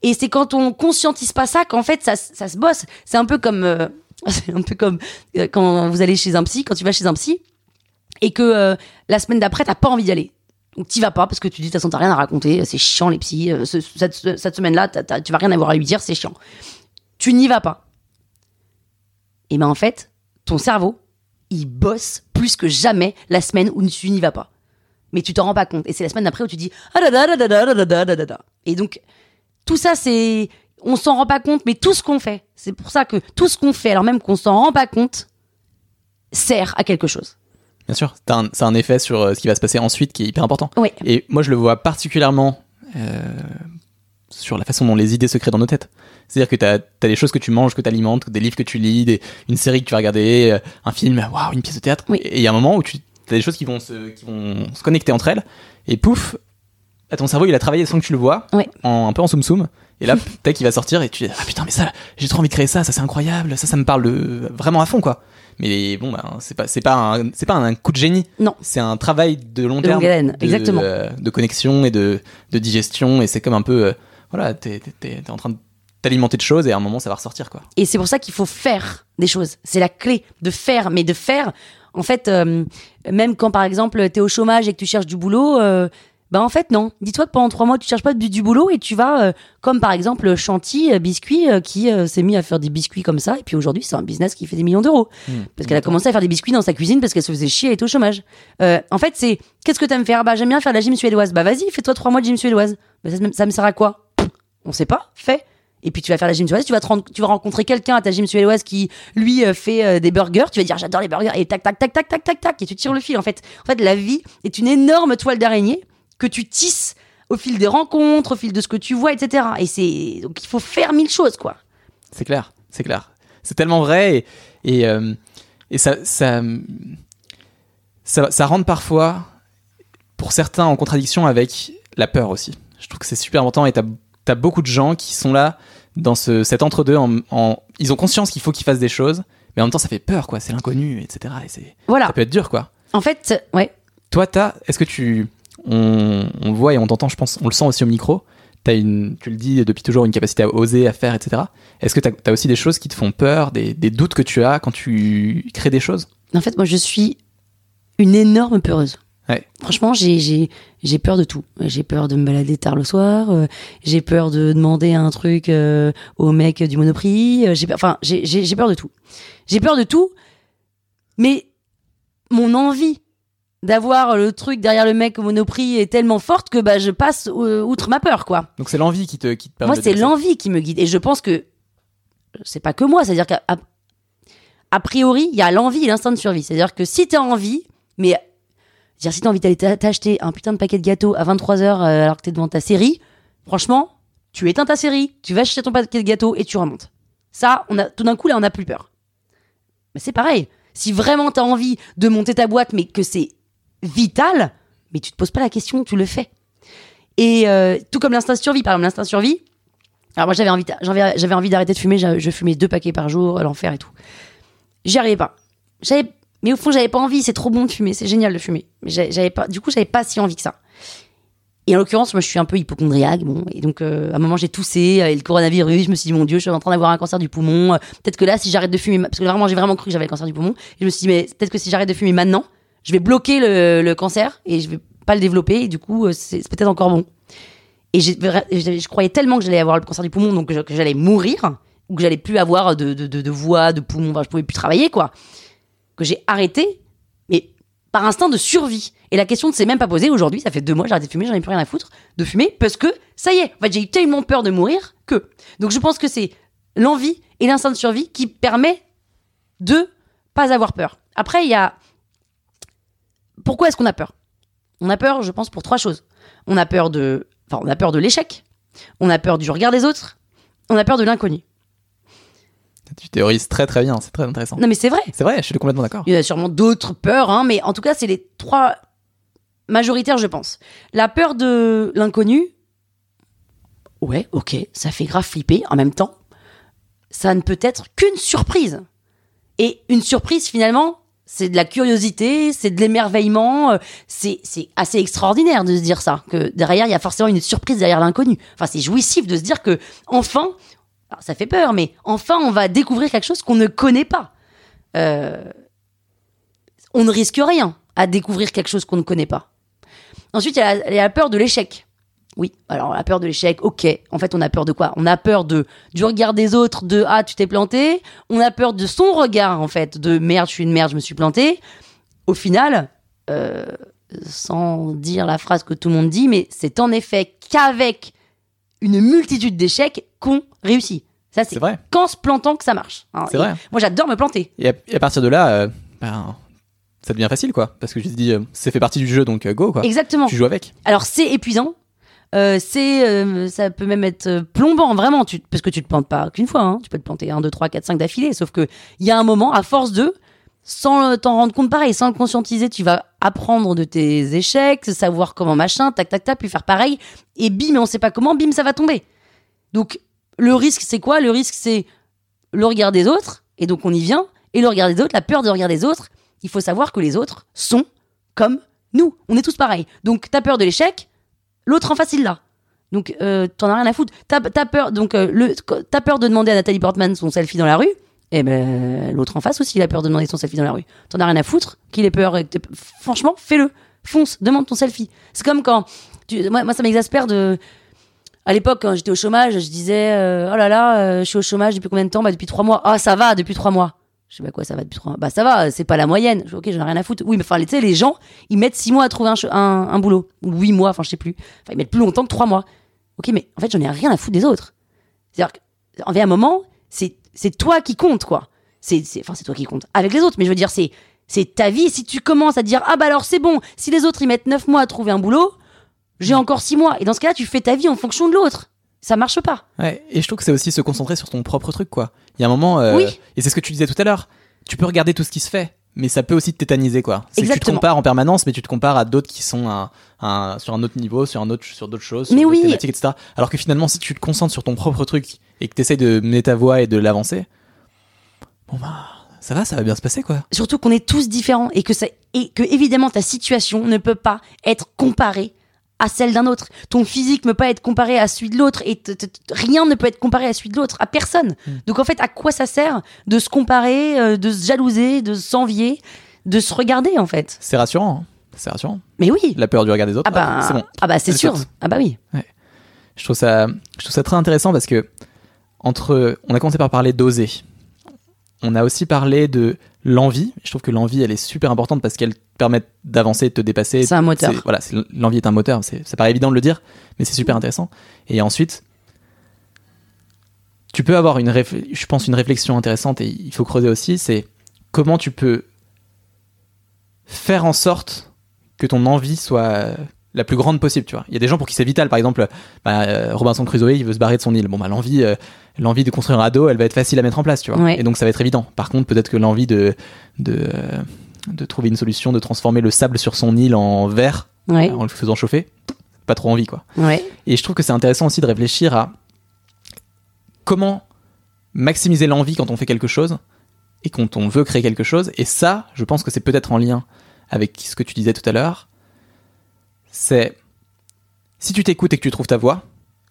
Et c'est quand on conscientise pas ça qu'en fait ça, ça se bosse. C'est un peu comme euh, c'est un peu comme euh, quand vous allez chez un psy, quand tu vas chez un psy et que euh, la semaine d'après t'as pas envie d'y aller. Donc t'y vas pas parce que tu dis de toute façon t'as rien à raconter, c'est chiant les psys. euh, ce- cette, cette semaine-là tu vas rien avoir à lui dire, c'est chiant. Tu n'y vas pas. Et ben en fait ton cerveau il bosse plus que jamais la semaine où tu n'y vas pas mais tu t'en rends pas compte. Et c'est la semaine d'après où tu dis ah. Et donc tout ça c'est on s'en rend pas compte, mais tout ce qu'on fait, c'est pour ça que tout ce qu'on fait, alors même qu'on s'en rend pas compte, sert à quelque chose. Bien sûr, c'est un, un effet sur euh, ce qui va se passer ensuite qui est hyper important. Oui. Et moi, je le vois particulièrement euh, sur la façon dont les idées se créent dans nos têtes. C'est-à-dire que tu as, des choses que tu manges, que tu alimentes, des livres que tu lis, des, une série que tu vas regarder, euh, un film, waouh, une pièce de théâtre. Oui. Et il y a un moment où tu as des choses qui vont, se, qui vont se connecter entre elles, et pouf, à ton cerveau, il a travaillé sans que tu le vois, Oui. en, un peu en soum soum. Et là, peut-être qu'il va sortir et tu dis ah putain mais ça, j'ai trop envie de créer ça, ça c'est incroyable, ça ça me parle de, vraiment à fond quoi. Mais bon ben c'est pas c'est pas un c'est pas un coup de génie. Non. C'est un travail de long De terme longue haleine, de, exactement. euh, de connexion et de, de digestion et c'est comme un peu euh, voilà t'es t'es- t'es- t'es en train de t'alimenter de choses et à un moment ça va ressortir quoi. Et c'est pour ça qu'il faut faire des choses. C'est la clé de faire, mais de faire. En fait, euh, même quand par exemple t'es au chômage et que tu cherches du boulot, euh, bah en fait non. Dis-toi que pendant trois mois tu cherches pas du, du boulot et tu vas, euh, comme par exemple Chanty euh, Biscuit euh, qui euh, s'est mis à faire des biscuits comme ça et puis aujourd'hui c'est un business qui fait des millions d'euros parce qu'elle a commencé à faire des biscuits dans sa cuisine parce qu'elle se faisait chier, elle était au chômage. Euh, en fait c'est qu'est-ce que t'aimes faire? Bah j'aime bien faire de la gym suédoise. Bah vas-y fais-toi trois mois de gym suédoise. Bah, ça, me- ça me sert à quoi? On sait pas. Fais. Et puis tu vas faire la gym suédoise, tu vas, te rendre- tu vas rencontrer quelqu'un à ta gym suédoise qui lui euh, fait euh, des burgers, tu vas dire j'adore les burgers et tac tac tac tac tac tac tac et tu tires le fil en fait. En fait la vie est une énorme toile d'araignée que tu tisses au fil des rencontres, au fil de ce que tu vois, etc. Et c'est donc il faut faire mille choses quoi. C'est clair, c'est clair. C'est tellement vrai et, et, euh, et ça, ça, ça, ça rentre parfois, pour certains, en contradiction avec la peur aussi. Je trouve que c'est super important et t'as as beaucoup de gens qui sont là dans ce, cet entre-deux. En, en- ils ont conscience qu'il faut qu'ils fassent des choses, mais en même temps ça fait peur, quoi. C'est l'inconnu, etc. Et c'est, Voilà. ça peut être dur, quoi. En fait, ouais. Toi, t'as, est-ce que tu, on, on le voit et on t'entend, je pense, on le sent aussi au micro. T'as une, tu le dis depuis toujours, une capacité à oser, à faire, etc. Est-ce que t'as as aussi des choses qui te font peur, des, des doutes que tu as quand tu crées des choses? En fait, moi, je suis une énorme peureuse. Ouais. Franchement, j'ai, peur de tout. J'ai peur de me balader tard le soir. euh, j'ai peur de demander un truc euh, au mec du Monoprix. euh, j'ai peur, enfin, j'ai peur de tout. J'ai peur de tout. Mais mon envie d'avoir le truc derrière le mec au Monoprix est tellement forte que bah, je passe euh, outre ma peur, quoi. Donc c'est l'envie qui te, qui te permet Moi, c'est l'envie qui me guide. Et je pense que c'est pas que moi. C'est-à-dire qu'à a, priori, il y a l'envie et l'instinct de survie. C'est-à-dire que si t'as envie, mais dire si t'as envie d'aller t'a- t'acheter un putain de paquet de gâteaux à 23h alors que t'es devant ta série, franchement, tu éteins ta série, tu vas acheter ton paquet de gâteaux et tu remontes. Ça, on a, tout d'un coup, là, on n'a plus peur. Mais c'est pareil. Si vraiment t'as envie de monter ta boîte, mais que c'est vital, mais tu te poses pas la question, tu le fais. Et euh, tout comme l'instinct de survie, par exemple, l'instinct de survie. Alors moi j'avais envie, j'avais, envie d'arrêter de fumer, je fumais deux paquets par jour, l'enfer et tout. J'y arrivais pas. J'avais, mais au fond j'avais pas envie, c'est trop bon de fumer, c'est génial de fumer. Mais j'a- j'avais pas, du coup j'avais pas si envie que ça. Et en l'occurrence, moi je suis un peu hypochondriaque, bon, et donc euh, à un moment j'ai toussé, euh, et le coronavirus, je me suis dit mon dieu, je suis en train d'avoir un cancer du poumon. euh, Peut-être que là, si j'arrête de fumer, parce que vraiment j'ai vraiment cru que j'avais le cancer du poumon, je me suis dit mais peut-être que si j'arrête de fumer maintenant, je vais bloquer le, cancer et je vais pas le développer, et du coup euh, c'est, peut-être encore bon. Et je, croyais tellement que j'allais avoir le cancer du poumon, donc que, j'allais mourir, ou que j'allais plus avoir de, voix, de poumon, enfin, je pouvais plus travailler, quoi. Que j'ai arrêté, mais par instinct de survie. Et la question ne s'est même pas posée aujourd'hui, ça fait deux mois, j'ai arrêté de fumer, j'en ai plus rien à foutre de fumer, parce que ça y est, j'ai eu tellement peur de mourir que. Donc je pense que c'est l'envie et l'instinct de survie qui permet de pas avoir peur. Après, il y a. Pourquoi est-ce qu'on a peur? On a peur, je pense, pour trois choses. On a peur de. Enfin, on a peur de l'échec. On a peur du regard des autres. On a peur de l'inconnu. Tu théorises très très bien, c'est très intéressant. Non, mais c'est vrai. C'est vrai, je suis complètement d'accord. Il y a sûrement d'autres peurs, hein, mais en tout cas, c'est les trois majoritaires, je pense. La peur de l'inconnu, ouais, ok, ça fait grave flipper. En même temps, ça ne peut être qu'une surprise. Et une surprise, finalement, c'est de la curiosité, c'est de l'émerveillement, euh, c'est assez extraordinaire de se dire ça, que derrière, il y a forcément une surprise derrière l'inconnu. Enfin, c'est jouissif de se dire que, enfin, ça fait peur, mais enfin, on va découvrir quelque chose qu'on ne connaît pas. Euh, on ne risque rien à découvrir quelque chose qu'on ne connaît pas. Ensuite, il y a la peur de l'échec. Oui, alors la peur de l'échec, ok. En fait, on a peur de quoi? On a peur de du regard des autres, de ah tu t'es planté. On a peur de son regard en fait, de merde, je suis une merde, je me suis planté. Au final, euh, sans dire la phrase que tout le monde dit, mais c'est en effet qu'avec une multitude d'échecs qu'on réussit. Ça c'est vrai, qu'en se plantant que ça marche. hein. c'est vrai. Moi j'adore me planter. Et à, et à partir de là, euh, ben, ça devient facile quoi. Parce que je te dis, euh, c'est fait partie du jeu donc euh, go quoi. Exactement. Tu joues avec. Alors c'est épuisant. Euh, c'est, euh, ça peut même être euh, plombant, vraiment, parce que tu te plantes pas qu'une fois, hein. tu peux te planter 1, 2, 3, 4, 5 d'affilée, sauf que il y a un moment, à force de, sans t'en rendre compte pareil, sans le conscientiser, tu vas apprendre de tes échecs, savoir comment machin, tac, tac, tac, puis faire pareil, et bim, on sait pas comment, bim, ça va tomber. Donc, le risque, c'est quoi? Le risque, c'est le regard des autres, et donc on y vient, et le regard des autres, la peur de regard des autres, il faut savoir que les autres sont comme nous, on est tous pareils. Donc, t'as peur de l'échec, L'autre en face, il l'a. Donc, euh, t'en as rien à foutre. T'as as peur, donc, euh, le, peur de demander à Nathalie Portman son selfie dans la rue? Eh ben, l'autre en face aussi, il a peur de demander son selfie dans la rue. T'en as rien à foutre qu'il ait peur. et t'aies- Franchement, fais-le. Fonce, demande ton selfie. C'est comme quand. Tu, moi, ça m'exaspère de. À l'époque, quand j'étais au chômage, je disais euh, Oh là là, euh, je suis au chômage depuis combien de temps? Bah, depuis trois mois. Ah, ça va, depuis trois mois. Je sais pas quoi, ça va depuis trois mois. Bah, ça va, c'est pas la moyenne. Je ok, j'en ai rien à foutre. Oui, mais enfin, tu sais, les gens, ils mettent six mois à trouver un, un, boulot. Ou huit mois, enfin, je sais plus. Enfin, ils mettent plus longtemps que trois mois. Ok, mais en fait, j'en ai rien à foutre des autres. C'est-à-dire qu'en un moment, c'est c'est toi qui compte, quoi. C'est enfin, c'est toi qui compte avec les autres, mais je veux dire, c'est c'est ta vie. Si tu commences à dire, ah bah alors c'est bon, si les autres ils mettent neuf mois à trouver un boulot, j'ai encore six mois. Et dans ce cas-là, tu fais ta vie en fonction de l'autre. Ça marche pas. Ouais, et je trouve que c'est aussi se concentrer sur ton propre truc, quoi. Il y a un moment, euh, Oui. et c'est ce que tu disais tout à l'heure, tu peux regarder tout ce qui se fait, mais ça peut aussi te tétaniser, quoi. C'est que tu te compares en permanence, mais tu te compares à d'autres qui sont un- un- sur un autre niveau, sur un autre, sur d'autres choses, sur Mais d'autres oui. thématiques, etc. Alors que finalement, si tu te concentres sur ton propre truc et que tu essayes de mener ta voix et de l'avancer, bon bah, ça va, ça va bien se passer, quoi. Surtout qu'on est tous différents et que, ça, et que évidemment ta situation ne peut pas être comparée à celle d'un autre. Ton physique ne peut pas être comparé à celui de l'autre et rien ne peut être comparé à celui de l'autre, à personne. Donc en fait, à quoi ça sert de se comparer, euh, de se jalouser, de s'envier, de se regarder en fait? C'est rassurant, hein. c'est rassurant. Mais oui. La peur du regard des autres, Ah bah, c'est bon. ah bah c'est sûr. Ah bah oui. Je trouve ça, je trouve ça très intéressant parce que entre, on a commencé par parler d'oser. On a aussi parlé de l'envie. Je trouve que l'envie, elle est super importante parce qu'elle te permet d'avancer, de te dépasser. C'est un moteur. Voilà, l'envie est un moteur. C'est, ça paraît évident de le dire, mais c'est super intéressant. Et ensuite, tu peux avoir une, je pense, une réflexion intéressante et il faut creuser aussi. C'est comment tu peux faire en sorte que ton envie soit la plus grande possible, tu vois. Il y a des gens pour qui c'est vital, par exemple, bah, euh, Robinson Crusoe, il veut se barrer de son île. Bon, bah, l'envie, euh, l'envie de construire un ado, elle va être facile à mettre en place, tu vois. Ouais. Et donc, ça va être évident. Par contre, peut-être que l'envie de, de, de trouver une solution, de transformer le sable sur son île en verre, Ouais. en le faisant chauffer, pas trop envie, quoi. Ouais. Et je trouve que c'est intéressant aussi de réfléchir à comment maximiser l'envie quand on fait quelque chose et quand on veut créer quelque chose. Et ça, je pense que c'est peut-être en lien avec ce que tu disais tout à l'heure. C'est si tu t'écoutes et que tu trouves ta voie,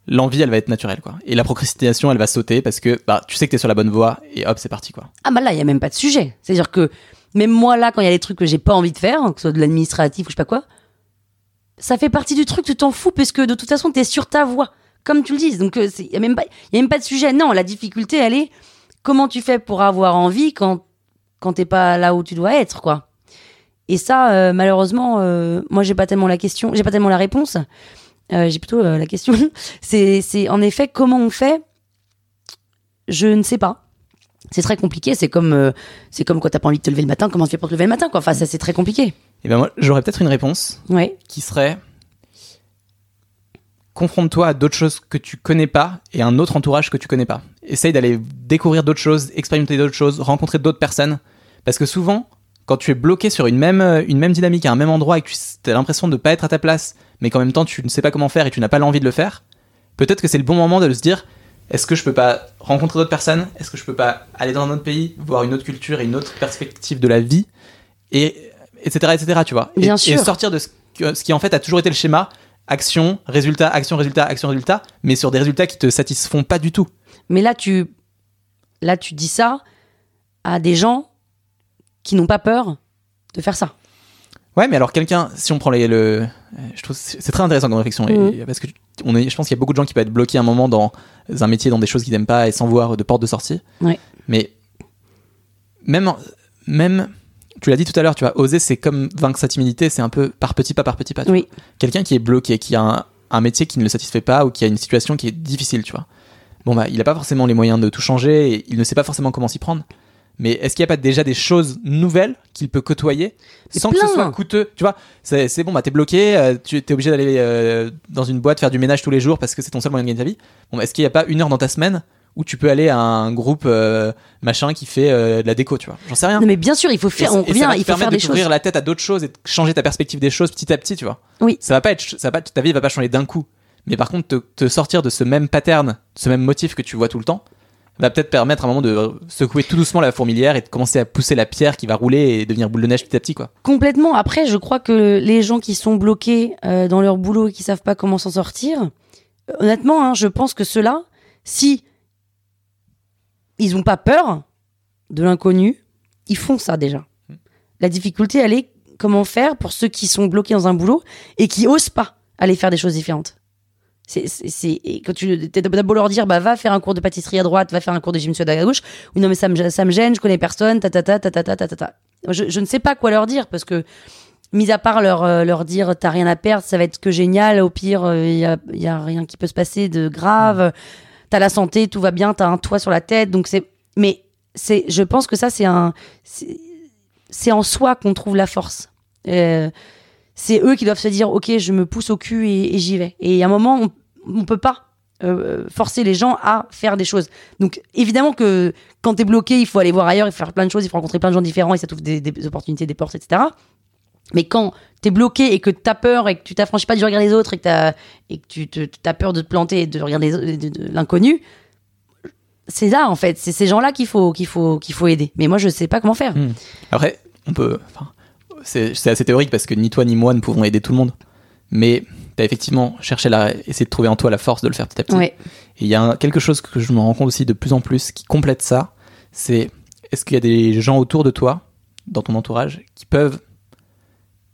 l'envie, elle va être naturelle, quoi. Et la procrastination, elle va sauter parce que bah, tu sais que t'es sur la bonne voie et hop, c'est parti, quoi. Ah bah là, il y a même pas de sujet. C'est-à-dire que même moi là, quand il y a des trucs que j'ai pas envie de faire, que ce soit de l'administratif ou je sais pas quoi, ça fait partie du truc, tu t'en fous parce que de toute façon, t'es sur ta voie, comme tu le dis. Donc il y a même pas, y a même pas de sujet. Non, la difficulté, elle est comment tu fais pour avoir envie quand quand t'es pas là où tu dois être, quoi. Et ça, euh, malheureusement, euh, moi j'ai pas tellement la question, j'ai pas tellement la réponse. Euh, j'ai plutôt la question. c'est c'est en effet comment on fait? Je ne sais pas. C'est très compliqué. C'est comme c'est comme quand t'as pas envie de te lever le matin. Comment tu fais pour te lever le matin, quoi? Enfin, ça c'est très compliqué. Et ben moi, j'aurais peut-être une réponse Ouais. qui serait confronte-toi à d'autres choses que tu connais pas et un autre entourage que tu connais pas. Essaye d'aller découvrir d'autres choses, expérimenter d'autres choses, rencontrer d'autres personnes. Parce que souvent, quand tu es bloqué sur une même, euh, une même dynamique à un même endroit et que tu as l'impression de pas être à ta place, mais qu'en même temps tu ne sais pas comment faire et tu n'as pas l'envie de le faire, peut-être que c'est le bon moment de se dire est-ce que je peux pas rencontrer d'autres personnes? Est-ce que je peux pas aller dans un autre pays, voir une autre culture et une autre perspective de la vie? Et etc etc tu vois. Et, Bien et sûr. sortir de ce, que- ce qui en fait a toujours été le schéma action résultat action résultat action résultat mais sur des résultats qui te satisfont pas du tout. Mais là, tu là tu dis ça à des gens qui n'ont pas peur de faire ça. ouais mais alors quelqu'un si on prend les, le je trouve c'est très intéressant comme réflexion et- Mhm. parce que on est je pense qu'il y a beaucoup de gens qui peuvent être bloqués à un moment dans un métier dans des choses qu'ils n'aiment pas et sans voir de porte de sortie Ouais. mais même même tu l'as dit tout à l'heure tu vois oser c'est comme vaincre sa timidité c'est un peu par petit pas par petit pas Oui. quelqu'un qui est bloqué, qui a un, un métier qui ne le satisfait pas ou qui a une situation qui est difficile, tu vois. Bon bah, il a pas forcément les moyens de tout changer et il ne sait pas forcément comment s'y prendre. Mais est-ce qu'il n'y a pas déjà des choses nouvelles qu'il peut côtoyer sans que ce soit coûteux? Tu vois, c'est bon, bah t'es bloqué, euh, tu es obligé d'aller euh, dans une boîte faire du ménage tous les jours parce que c'est ton seul moyen de gagner ta vie. Bon, bah, est-ce qu'il n'y a pas une heure dans ta semaine où tu peux aller à un groupe euh, machin qui fait euh, de la déco, tu vois? J'en sais rien. Non, mais bien sûr, il faut faire. On revient, il faut faire de des choses. la tête à d'autres choses et changer ta perspective des choses petit à petit, tu vois. Oui. Ça va pas être, ça va pas, ta vie va pas changer d'un coup. Mais par contre, te, te sortir de ce même pattern, ce même motif que tu vois tout le temps, va peut-être permettre à un moment de secouer tout doucement la fourmilière et de commencer à pousser la pierre qui va rouler et devenir boule de neige petit à petit, quoi. Complètement. Après, je crois que les gens qui sont bloqués euh, dans leur boulot et qui savent pas comment s'en sortir, euh, honnêtement, hein, je pense que ceux-là, si ils ont pas peur de l'inconnu, ils font ça déjà. La difficulté, elle est comment faire pour ceux qui sont bloqués dans un boulot et qui osent pas aller faire des choses différentes. C'est, quand tu t'as beau leur dire, bah, va faire un cours de pâtisserie à droite, va faire un cours de gym à gauche, ou non, mais ça me, ça me gêne, je connais personne, ta, ta, ta, ta, ta, ta, ta, ta. Je, je ne sais pas quoi leur dire parce que, mis à part leur, euh, leur dire, t'as rien à perdre, ça va être que génial, au pire, il y, a, y a rien qui peut se passer de grave, t'as la santé, tout va bien, t'as un toit sur la tête, donc c'est, mais c'est, je pense que ça, c'est un, c'est en soi qu'on trouve la force. Euh, c'est eux qui doivent se dire ok je me pousse au cul et, j'y vais. Et à un moment on, on peut pas euh, forcer les gens à faire des choses. Donc évidemment que quand t'es bloqué il faut aller voir ailleurs il faut faire plein de choses il faut rencontrer plein de gens différents et ça t'ouvre des, opportunités des portes etc mais quand t'es bloqué et que t'as peur et que tu t'affranchis pas du regard des autres et que tu t'as peur de te planter et de regarder de, l'inconnu c'est là en fait. C'est ces gens là qu'il faut qu'il faut qu'il faut aider. Mais moi je sais pas comment faire. Après, on peut. C'est assez théorique parce que ni toi ni moi ne pouvons aider tout le monde. Mais t'as effectivement cherché à essayer de trouver en toi la force de le faire petit à petit. ouais Et il y a un- quelque chose que je me rends compte aussi de plus en plus qui complète ça, c'est est-ce qu'il y a des gens autour de toi, dans ton entourage, qui peuvent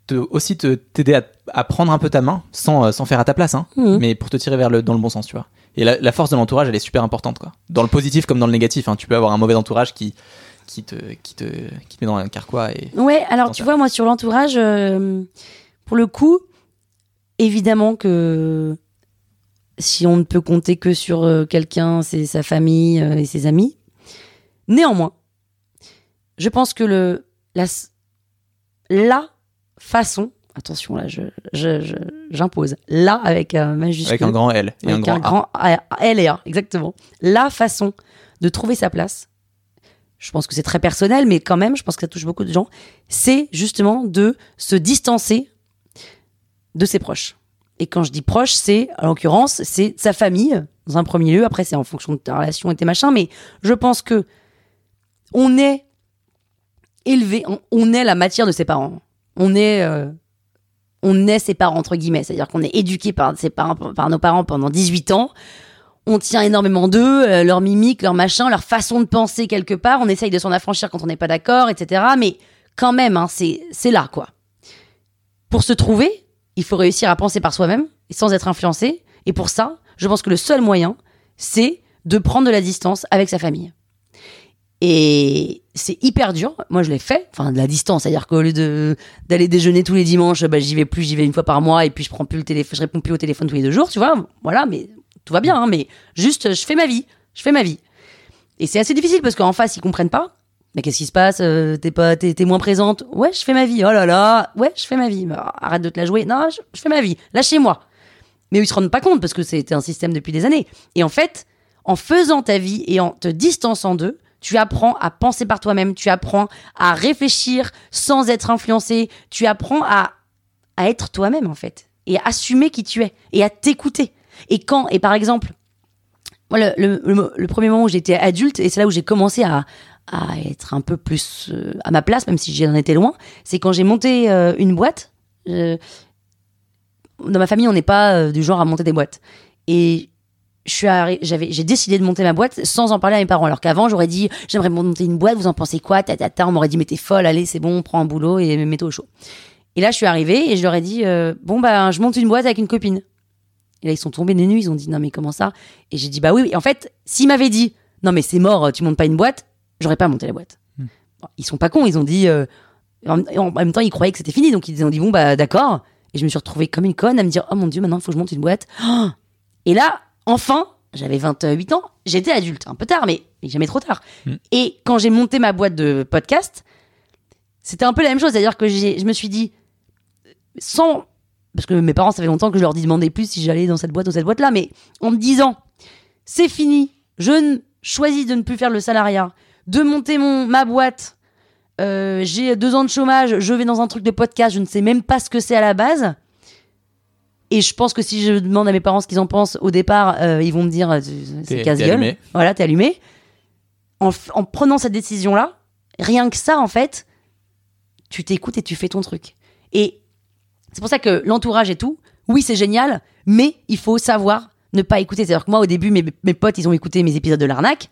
te, aussi te t'aider à, à prendre un peu ta main, sans, euh, sans faire à ta place, hein, Mhm. mais pour te tirer vers le, dans le bon sens, tu vois. Et la, la force de l'entourage, elle est super importante, quoi. Dans le positif comme dans le négatif, hein. tu peux avoir un mauvais entourage qui, qui, te, qui, te, qui te met dans un carquois. Et... Ouais, alors tu vois, moi sur l'entourage, euh, pour le coup, évidemment que si on ne peut compter que sur euh, quelqu'un, c'est sa famille euh, et ses amis. Néanmoins, je pense que le, la, façon, attention là, je, je- je- j'impose, la avec un majuscule. Avec un grand L et un Avec grand, un grand A, L et A, exactement. La façon de trouver sa place, je pense que c'est très personnel, mais quand même, je pense que ça touche beaucoup de gens, c'est justement de se distancer de ses proches. Et quand je dis proche, c'est, en l'occurrence, c'est sa famille, dans un premier lieu. Après, c'est en fonction de ta relation et tes machins. Mais je pense que on est élevé, on, est la matière de ses parents. On est, euh, on est ses parents, entre guillemets. C'est-à-dire qu'on est éduqué par, ses parents, par nos parents pendant 18 ans. On tient énormément d'eux, euh, leur mimique, leur machin, leur façon de penser quelque part. On essaye de s'en affranchir quand on n'est pas d'accord, etc. Mais quand même, hein, c'est là, quoi. Pour se trouver, il faut réussir à penser par soi-même sans être influencé. Et pour ça, je pense que le seul moyen, c'est de prendre de la distance avec sa famille. Et c'est hyper dur. Moi, je l'ai fait. Enfin, de la distance. C'est-à-dire qu'au lieu de, d'aller déjeuner tous les dimanches, bah, j'y vais plus, j'y vais une fois par mois et puis je prends plus le téléphone, je réponds plus au téléphone tous les deux jours, tu vois. Voilà, mais tout va bien, hein, mais juste, je fais ma vie. Je fais ma vie. Et c'est assez difficile parce qu'en face, ils comprennent pas. Mais qu'est-ce qui se passe Euh, T'es pas, t'es, moins présente? Ouais, je fais ma vie. Oh là là, ouais, je fais ma vie. Bah, arrête de te la jouer. Non, je, je fais ma vie. Lâchez-moi. Mais ils se rendent pas compte parce que c'était un système depuis des années. Et en fait, en faisant ta vie et en te distançant d'eux, tu apprends à penser par toi-même, tu apprends à réfléchir sans être influencé, tu apprends à, à être toi-même en fait, et à assumer qui tu es, et à t'écouter. Et quand, et par exemple, moi, le, premier moment où j'étais adulte, et c'est là où j'ai commencé à, à être un peu plus euh, à ma place, même si j'en étais loin, c'est quand j'ai monté euh, une boîte. Euh, dans ma famille, on n'est pas du genre à monter des boîtes. Et j'ai décidé de monter ma boîte sans en parler à mes parents. Alors qu'avant, j'aurais dit, j'aimerais monter une boîte, vous en pensez quoi ta. On m'aurait dit, mais t'es folle, allez, c'est bon, prends un boulot et mets-toi au chaud. Et là, je suis arrivée et je leur ai dit, bon, bah, je monte une boîte avec une copine. Et là, ils sont tombés des nues, ils ont dit, non, mais comment ça? Et j'ai dit, bah oui, oui. En fait, s'ils m'avaient dit, non, mais c'est mort, tu montes pas une boîte, j'aurais pas monté la boîte. Bon, ils sont pas cons, ils ont dit, euh, en, en même temps, ils croyaient que c'était fini, donc ils ont dit, bon, bah d'accord. Et je me suis retrouvée comme une conne à me dire, oh mon dieu, maintenant, il faut que je monte une boîte. Oh et là, enfin, j'avais 28 ans, j'étais adulte, un peu tard, mais, mais jamais trop tard. Mm. Et quand j'ai monté ma boîte de podcast, c'était un peu la même chose, c'est-à-dire que je me suis dit, sans. Parce que mes parents, ça fait longtemps que je leur demandais plus si j'allais dans cette boîte ou cette boîte-là, mais en me disant, c'est fini, je ne- choisis de ne plus faire le salariat, de monter mon, ma boîte, euh, j'ai deux ans de chômage, je vais dans un truc de podcast, je ne sais même pas ce que c'est à la base. Et je pense que si je demande à mes parents ce qu'ils en pensent au départ, euh, ils vont me dire c'est casse-gueule. Voilà, t'es allumé. En, en prenant cette décision-là, rien que ça, en fait, tu t'écoutes et tu fais ton truc. Et c'est pour ça que l'entourage et tout, oui, c'est génial, mais il faut savoir ne pas écouter. C'est-à-dire que moi, au début, mes, mes potes, ils ont écouté mes épisodes de l'arnaque.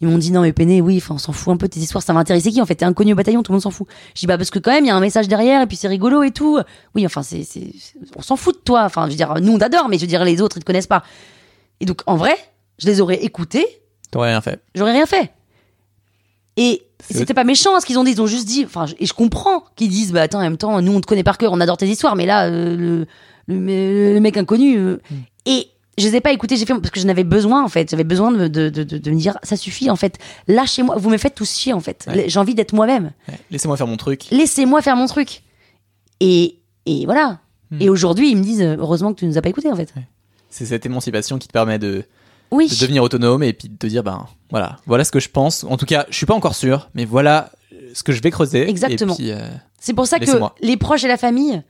Ils m'ont dit non mais Péné, oui, on s'en fout un peu de tes histoires, ça va intéresser qui en fait? T'es inconnu au bataillon, tout le monde s'en fout. Je dis bah parce que quand même il y a un message derrière et puis c'est rigolo et tout. Oui, enfin c'est, c'est, c'est- on s'en fout de toi. Enfin je veux dire, nous on t'adore, mais je veux dire les autres ils te connaissent pas. Et donc en vrai, je les aurais écoutés, T'aurais rien fait. j'aurais rien fait. Et c'était pas méchant hein, ce qu'ils ont dit, ils ont juste dit, enfin, et je comprends qu'ils disent, bah attends, en même temps, nous on te connaît par cœur, on adore tes histoires, mais là, euh, le, le, le mec inconnu. euh, Hmm. Et je les ai pas écoutés, j'ai fait parce que j'en avais besoin en fait, j'avais besoin de, de, de, me dire, ça suffit en fait, lâchez-moi, vous me faites tous chier en fait, Ouais. j'ai envie d'être moi-même, Ouais. Laissez-moi faire mon truc. laissez-moi faire mon truc. Et, et voilà. Hmm. Et aujourd'hui, ils me disent, heureusement que tu nous as pas écoutés en fait. C'est cette émancipation qui te permet de, Oui. de devenir autonome et puis de te dire ben voilà voilà ce que je pense en tout cas je suis pas encore sûr mais voilà ce que je vais creuser Exactement. euh, C'est pour ça que les proches et la famille,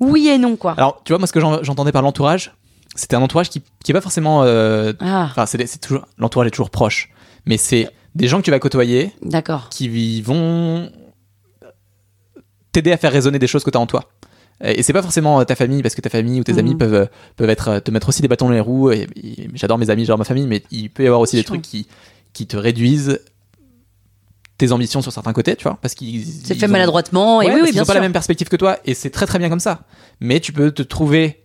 oui et non quoi. alors tu vois moi ce que j'en- j'entendais par l'entourage c'était un entourage qui qui est pas forcément euh, Ah, enfin c'est c'est toujours l'entourage est toujours proche mais c'est des gens que tu vas côtoyer d'accord. qui vont t'aider à faire résonner des choses que tu as en toi et c'est pas forcément ta famille parce que ta famille ou tes Mhm. amis peuvent peuvent être te mettre aussi des bâtons dans les roues et, et j'adore mes amis j'adore ma famille mais il peut y avoir aussi des trucs qui qui te réduisent tes ambitions sur certains côtés tu vois parce qu'ils C'est ils fait ont- maladroitement, et Ouais, oui, parce oui, qu'ils bien ont pas sûr. la même perspective que toi et c'est très très bien comme ça mais tu peux te trouver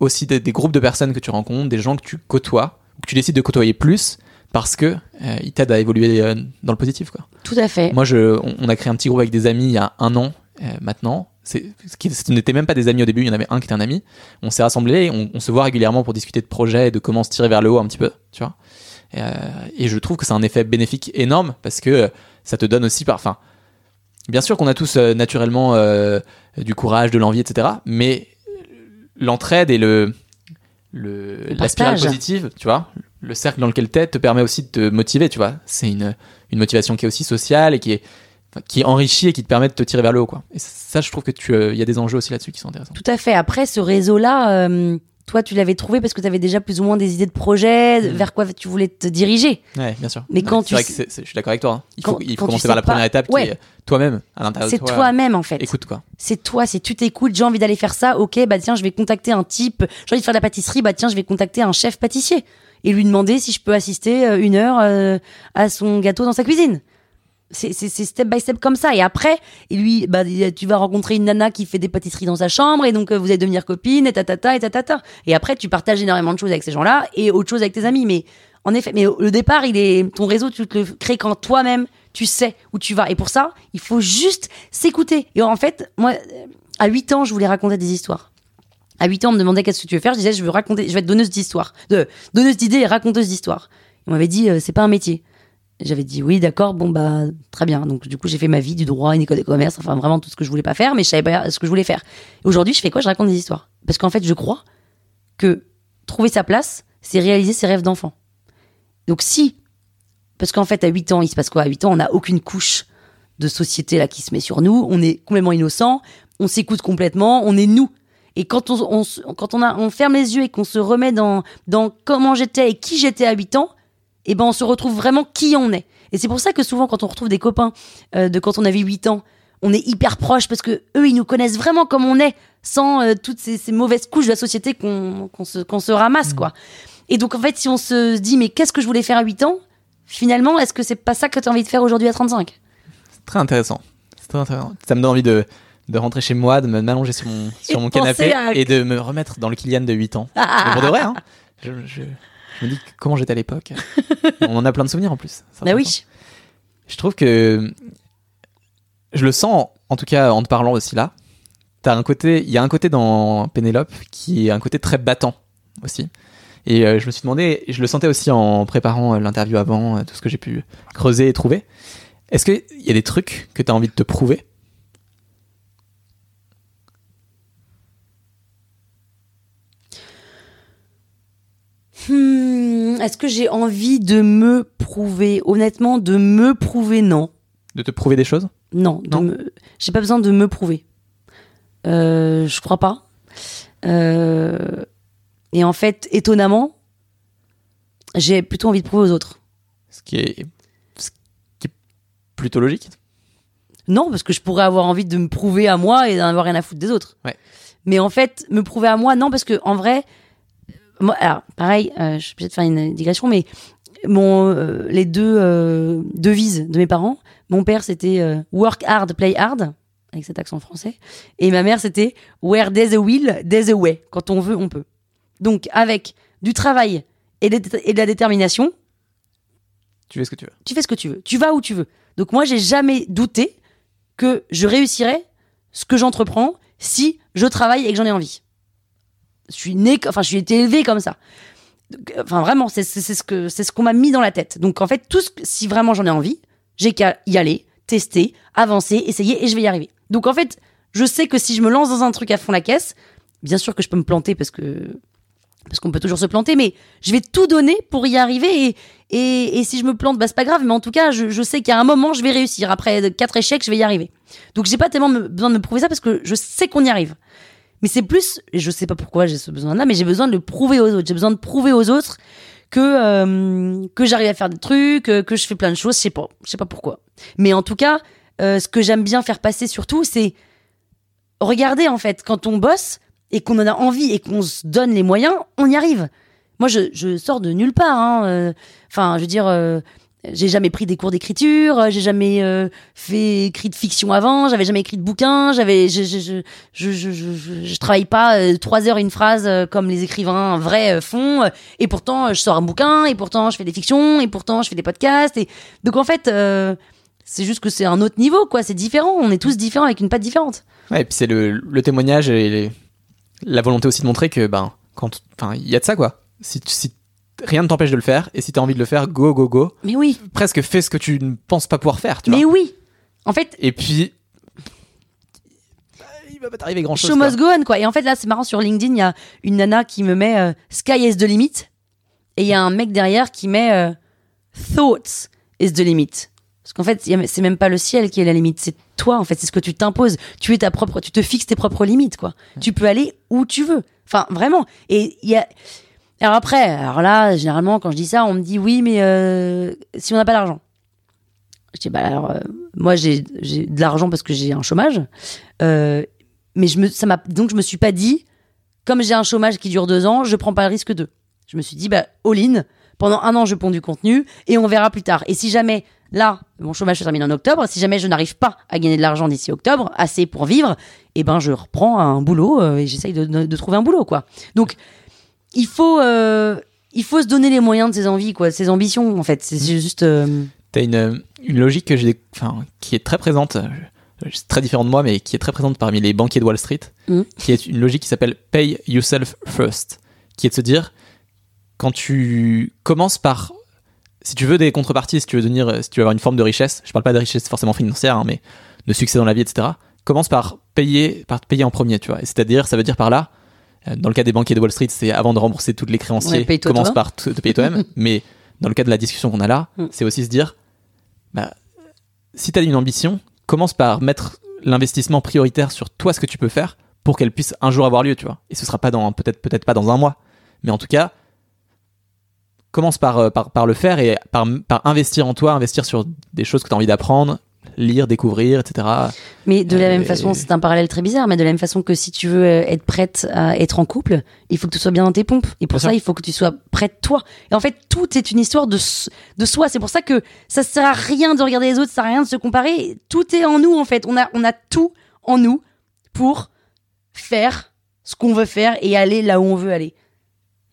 aussi des, des groupes de personnes que tu rencontres des gens que tu côtoies ou que tu décides de côtoyer plus parce que euh, ils t'aident à évoluer euh, dans le positif quoi Tout à fait. moi, je, on, on a créé un petit groupe avec des amis il y a un an euh, maintenant. Ce, n'était même pas des amis au début, il y en avait un qui était un ami. On s'est rassemblés, on, on se voit régulièrement pour discuter de projets et de comment se tirer vers le haut un petit peu, tu vois. Et, euh, et je trouve que c'est un effet bénéfique énorme parce que euh, ça te donne aussi par. Enfin, bien sûr qu'on a tous euh, naturellement euh, du courage, de l'envie, etc. Mais l'entraide et le, le, Le la spirale positive, tu vois, le cercle dans lequel t'es te permet aussi de te motiver, tu vois. C'est une, une motivation qui est aussi sociale et qui est qui enrichit et qui te permet de te tirer vers le haut, quoi. Et ça, je trouve que tu, euh, y a des enjeux aussi là-dessus qui sont intéressants. Tout à fait. Après, ce réseau-là, euh, toi, tu l'avais trouvé parce que tu avais déjà plus ou moins des idées de projets, Mm. vers quoi tu voulais te diriger. Ouais, bien sûr. Mais quand tu vrai que je suis d'accord avec toi. hein. Il faut, il commencer par la pas- première étape qui est toi-même à l'intérieur C'est toi. toi-même, en fait. Écoute quoi. C'est toi, c'est tu t'écoutes, j'ai envie d'aller faire ça, ok, bah tiens, je vais contacter un type, j'ai envie de faire de la pâtisserie, bah tiens, je vais contacter un chef pâtissier et lui demander si je peux assister euh, une heure à son gâteau dans sa cuisine. C'est step by step comme ça. Et après, lui, bah, tu vas rencontrer une nana qui fait des pâtisseries dans sa chambre, et donc euh, vous allez devenir copine, et tatata, et tatata. Et après, tu partages énormément de choses avec ces gens-là, et autre chose avec tes amis. Mais en effet, mais le départ, il est ton réseau, tu te le crées quand toi-même, tu sais où tu vas. Et pour ça, il faut juste s'écouter. Et en fait, moi, à 8 ans, je voulais raconter des histoires. À 8 ans, on me demandait qu'est-ce que tu veux faire? Je disais, je veux raconter, je vais être donneuse d'histoires, de donneuse d'idées et raconteuse d'histoires. On m'avait dit, euh, c'est pas un métier. J'avais dit oui, d'accord, bon bah très bien. Donc du coup, j'ai fait ma vie du droit, une école de commerce, enfin vraiment tout ce que je voulais pas faire, mais je savais pas ce que je voulais faire. Aujourd'hui, je fais quoi? Je raconte des histoires. Parce qu'en fait, je crois que trouver sa place, c'est réaliser ses rêves d'enfant. Donc si, parce qu'en fait, à 8 ans, il se passe quoi? À 8 ans, on n'a aucune couche de société là qui se met sur nous. On est complètement innocent, on s'écoute complètement, on est nous. Et quand on, quand on, a, on ferme les yeux et qu'on se remet dans, dans comment j'étais et qui j'étais à 8 ans, eh ben on se retrouve vraiment qui on est. Et c'est pour ça que souvent quand on retrouve des copains euh, de quand on avait 8 ans, on est hyper proches parce que eux ils nous connaissent vraiment comme on est, sans euh, toutes ces, ces mauvaises couches de la société qu'on se, se ramasse quoi. Et donc en fait si on se dit mais qu'est-ce que je voulais faire à 8 ans, finalement est-ce que c'est pas ça que tu as envie de faire aujourd'hui à 35 C'est très intéressant. C'est très intéressant. Ça me donne envie de, de rentrer chez moi, de m'allonger sur mon, sur mon canapé à- et de me remettre dans le Kylian de 8 ans. Mais pour de vrai, hein. Je, je- je me dis comment j'étais à l'époque. On en a plein de souvenirs en plus. Bah oui. Je trouve que je le sens, en tout cas en te parlant aussi là. T'as un côté, il y a un côté dans Pénélope qui est un côté très battant aussi. Et euh, je me suis demandé, je le sentais aussi en préparant euh, l'interview avant, euh, tout ce que j'ai pu creuser et trouver. Est-ce qu'il y a des trucs que tu as envie de te prouver? Hmm, Est-ce que j'ai envie de me prouver Honnêtement, de me prouver, non? De te prouver des choses? Non, Non. me- j'ai pas besoin de me prouver. Euh, je crois pas. Euh, et en fait, étonnamment, j'ai plutôt envie de prouver aux autres. Ce qui est, ce qui est plutôt logique? Non, parce que je pourrais avoir envie de me prouver à moi et d'en avoir rien à foutre des autres. Ouais. Mais en fait, me prouver à moi, non, parce que en vrai, moi, alors pareil, euh, je vais peut-être faire une digression, mais mon, euh, les deux euh, devises de mes parents, mon père c'était work hard, play hard, avec cet accent français, et ma mère c'était where there's a will, there's a way. Quand on veut, on peut. Donc avec du travail et de, et de la détermination, Tu fais ce que tu veux. tu fais ce que tu veux, tu vas où tu veux. Donc moi, j'ai jamais douté que je réussirais ce que j'entreprends si je travaille et que j'en ai envie. Je suis né, enfin, je suis été élevé comme ça. Euh, Enfin, vraiment, c'est ce que c'est ce qu'on m'a mis dans la tête. Donc en fait, tout ce si vraiment j'en ai envie, j'ai qu'à y aller, tester, avancer, essayer et je vais y arriver. Donc en fait, je sais que si je me lance dans un truc à fond la caisse, bien sûr que je peux me planter parce que parce qu'on peut toujours se planter, mais je vais tout donner pour y arriver et, et, et si je me plante, bah, c'est pas grave, mais en tout cas, je, je sais qu'à un moment, je vais réussir. Après quatre échecs, je vais y arriver. Donc, j'ai pas tellement me- besoin de me prouver ça parce que je sais qu'on y arrive. Mais c'est plus, et je sais pas pourquoi j'ai ce besoin-là, mais j'ai besoin de le prouver aux autres. J'ai besoin de prouver aux autres que, euh, que j'arrive à faire des trucs, euh, que je fais plein de choses, je sais pas, je sais pas pourquoi. Mais en tout cas, euh, ce que j'aime bien faire passer surtout, c'est regarder en fait, quand on bosse et qu'on en a envie et qu'on se donne les moyens, on y arrive. Moi, je, je sors de nulle part. hein, Enfin, je veux dire, j'ai jamais pris des cours d'écriture, j'ai jamais euh, fait écrit de fiction avant, j'avais jamais écrit de bouquin, j'avais, je, je, je, je, je, travaille pas euh, trois heures une phrase euh, comme les écrivains vrais euh, font. et pourtant, je sors un bouquin, et pourtant, je fais des fictions, et pourtant, je fais des podcasts. Et donc, en fait, c'est juste que c'est un autre niveau, quoi. C'est différent. On est tous différents avec une patte différente. Ouais, et puis c'est le, témoignage et la volonté aussi de montrer que, ben, quand. Enfin, il y a de ça, quoi. Rien ne t'empêche de le faire, et si t'as envie de le faire, go, go, go. Mais oui, Presque fais ce que tu ne penses pas pouvoir faire, tu mais vois. oui. En fait, Et puis. Il va pas t'arriver grand chose. Show must go on, quoi. Et en fait, là, c'est marrant, sur LinkedIn, il y a une nana qui me met euh, Sky is the limit. Et il y a un mec derrière qui met euh, Thoughts is the limit. Parce qu'en fait, c'est même pas le ciel qui est la limite, c'est toi, en fait, c'est ce que tu t'imposes. Tu es ta propre, tu te fixes tes propres limites, quoi. Tu peux aller où tu veux. Enfin, vraiment. Et il y a. Alors après, alors là, généralement, quand je dis ça, on me dit oui, mais euh, si on n'a pas d'argent. Je dis, bah alors, euh, moi, j'ai de l'argent parce que j'ai un chômage. Euh, mais je me, ça donc je me suis pas dit, comme j'ai un chômage qui dure deux ans, je prends pas le risque de. Je me suis dit, bah, all-in, pendant un an, je ponds du contenu et on verra plus tard. Et si jamais, là, mon chômage se termine en octobre, si jamais je n'arrive pas à gagner de l'argent d'ici octobre, assez pour vivre, eh ben, je reprends un boulot euh, et j'essaye de, de- de trouver un boulot, quoi. Donc, il faut, euh, il faut se donner les moyens de ses envies, quoi, ses ambitions, en fait. C'est juste, euh, T'as une, une logique que j'ai, enfin, qui est très présente, euh, c'est très différent de moi, mais qui est très présente parmi les banquiers de Wall Street, Mhm. qui est une logique qui s'appelle Pay Yourself First, qui est de se dire, quand tu commences par, si tu veux des contreparties, si tu veux devenir, si tu veux avoir une forme de richesse, je parle pas de richesse forcément financière, hein, mais de succès dans la vie, etc., commence par payer, par payer en premier, tu vois. C'est-à-dire, ça veut dire par là, euh, dans le cas des banquiers de Wall Street, c'est avant de rembourser toutes les créanciers, Ouais, commence toi. par te, te payer toi-même, mais dans le cas de la discussion qu'on a là, Mm. c'est aussi se dire, bah, si tu as une ambition, commence par mettre l'investissement prioritaire sur toi, ce que tu peux faire, pour qu'elle puisse un jour avoir lieu, tu vois. Et ce sera pas dans, peut-être, peut-être pas dans un mois, mais en tout cas, commence par, euh, par, par le faire et par, par investir en toi, investir sur des choses que tu as envie d'apprendre, lire, découvrir, etc. Mais de la Euh, même façon, c'est un parallèle très bizarre, mais de la même façon que si tu veux euh, être prête à être en couple, il faut que tu sois bien dans tes pompes. Et pour ça, il faut que tu sois prête toi. Et en fait, tout est une histoire de, de soi. C'est pour ça que ça sert à rien de regarder les autres, ça sert à rien de se comparer. Tout est en nous, en fait. On a, on a tout en nous pour faire ce qu'on veut faire et aller là où on veut aller.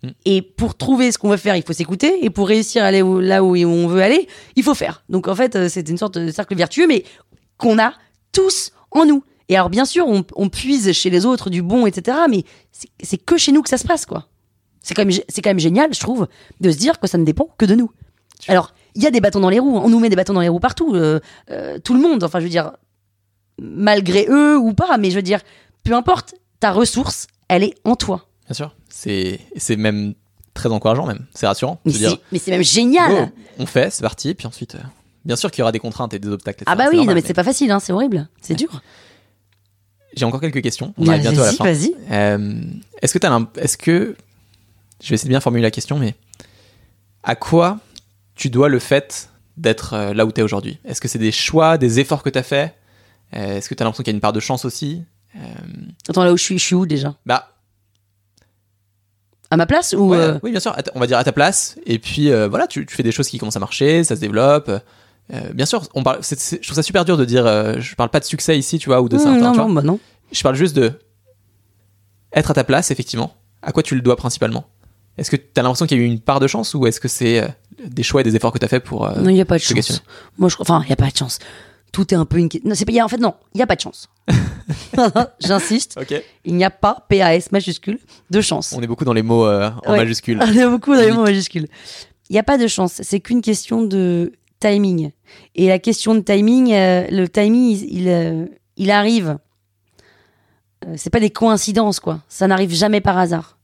Mm. Et pour trouver ce qu'on veut faire, il faut s'écouter. Et pour réussir à aller où- là où on veut aller, il faut faire. Donc en fait, euh, c'est une sorte de cercle vertueux, mais qu'on a tous en nous. Et alors, bien sûr, on, on puise chez les autres du bon, etc. Mais c'est- que chez nous que ça se passe, quoi. C'est quand, même quand même génial, je trouve, de se dire que ça ne dépend que de nous. Alors, il y a des bâtons dans les roues, on nous met des bâtons dans les roues partout, euh, euh, tout le monde, enfin je veux dire, malgré eux ou pas, mais je veux dire, peu importe, ta ressource, elle est en toi. Bien sûr. C'est même très encourageant, même. C'est rassurant. Mais c'est même génial on fait, c'est parti, puis ensuite. euh, bien sûr qu'il y aura des contraintes et des obstacles. Ah bah oui, non mais c'est pas facile, hein, c'est horrible, c'est Ouais. dur. J'ai encore quelques questions. On arrive Vas-y, bientôt à la fin. Vas-y. Euh, est-ce que t'as l'imp- est-ce que je vais essayer de bien formuler la question, mais à quoi tu dois le fait d'être euh, là où t'es aujourd'hui? Est-ce que c'est des choix, des efforts que t'as fait? Euh, Est-ce que t'as l'impression qu'il y a une part de chance aussi? Euh, Attends, là où je suis, je suis où déjà? Bah À ma place ou ouais, euh, oui, bien sûr. On va dire à ta place. Et puis euh, voilà, tu, tu fais des choses qui commencent à marcher, ça se développe. Euh, bien sûr, on parle. je trouve ça super dur de dire. je parle pas de succès ici, tu vois, ou de ça. hmm, non, non, bah non. Je parle juste de être à ta place, effectivement. À quoi tu le dois principalement? Est-ce que tu as l'impression qu'il y a eu une part de chance ou est-ce que c'est des choix et des efforts que tu as fait pour. Non, il n'y a pas de chance. Moi, je. Enfin, il n'y a pas de chance. Tout est un peu une. Non, c'est pas. En fait, non, il n'y a pas de chance. J'insiste, il n'y a pas PAS majuscule de chance. On est beaucoup dans les mots euh, en Ouais. majuscule. Y a beaucoup dans les mots majuscules. Il n'y a pas de chance. C'est qu'une question de timing. Et la question de timing, euh, le timing, il, il, euh, il arrive. Euh, c'est pas des coïncidences, quoi. Ça n'arrive jamais par hasard.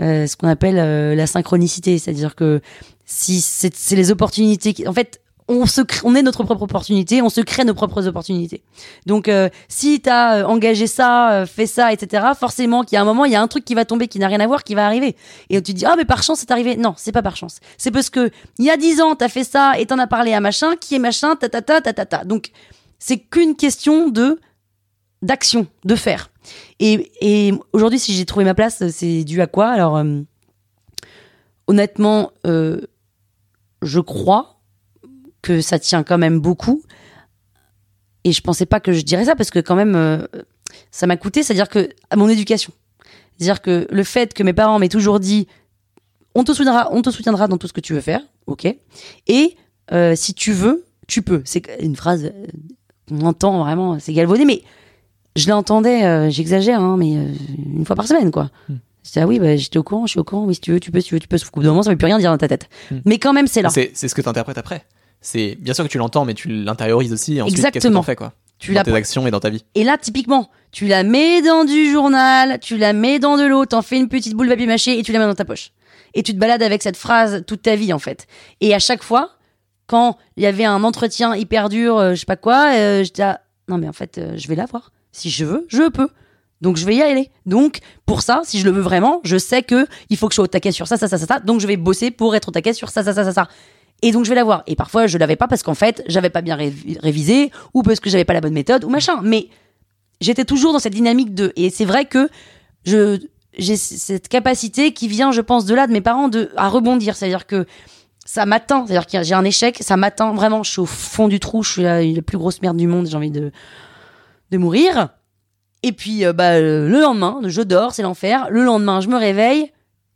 Euh, ce qu'on appelle la synchronicité, c'est-à-dire que si c'est les opportunités qui, en fait, on se crée- on est notre propre opportunité, on se crée nos propres opportunités. Donc, euh, si tu as engagé ça, euh, fait ça, etc., forcément qu'il y a un moment, il y a un truc qui va tomber qui n'a rien à voir, qui va arriver. Et tu te dis, ah, mais par chance, c'est arrivé. Non, c'est pas par chance. C'est parce que, il y a dix ans, t'as fait ça et t'en as parlé à machin, qui est machin, ta ta ta ta ta ta. Donc, c'est qu'une question de, d'action, de faire. Et, et aujourd'hui, si j'ai trouvé ma place, c'est dû à quoi? Alors, euh, honnêtement, euh, je crois que ça tient quand même beaucoup. Et je pensais pas que je dirais ça parce que quand même, euh, ça m'a coûté, c'est-à-dire que à mon éducation. C'est-à-dire que le fait que mes parents m'aient toujours dit on te soutiendra, on te soutiendra dans tout ce que tu veux faire, ok. Et euh, si tu veux, tu peux. C'est une phrase euh, qu'on entend vraiment, c'est galvaudé, mais je l'entendais, euh, j'exagère, hein, mais une fois par semaine, quoi. Hmm. J'étais ah oui, bah, j'étais au courant, je suis au courant, oui, si tu veux, tu peux, si tu veux, tu peux. Sauf qu'au bout d'un moment, ça ne veut plus rien dire dans ta tête. Hmm. Mais quand même, c'est là. C'est c'est ce que tu interprètes après. C'est bien sûr que tu l'entends, mais tu l'intériorises aussi. Et ensuite, qu'est-ce que Exactement. fais quoi Tu Dans tes actions et dans ta vie. Et là, typiquement, tu la mets dans du journal, tu la mets dans de l'eau, t'en fais une petite boule de papier mâché et tu la mets dans ta poche. Et tu te balades avec cette phrase toute ta vie, en fait. Et à chaque fois, quand il y avait un entretien hyper dur, euh, je sais pas quoi, euh, j'étais ah, non mais en fait, euh, je vais l'avoir. Si je veux, je peux. Donc je vais y aller. Donc pour ça, si je le veux vraiment, je sais que il faut que je sois au taquet sur ça, ça, ça, ça, ça. Donc je vais bosser pour être au taquet sur ça, ça, ça, ça, ça. Et donc je vais l'avoir. Et parfois je l'avais pas parce qu'en fait j'avais pas bien révi- révisé ou parce que j'avais pas la bonne méthode ou machin. Mais j'étais toujours dans cette dynamique de. Et c'est vrai que je j'ai cette capacité qui vient, je pense, de là de mes parents de à rebondir. C'est-à-dire que ça m'atteint. C'est-à-dire que j'ai un échec, ça m'atteint vraiment. Je suis au fond du trou. Je suis la, la plus grosse merde du monde. J'ai envie de de mourir. Et puis euh, bah, le lendemain, je dors, c'est l'enfer. Le lendemain, je me réveille,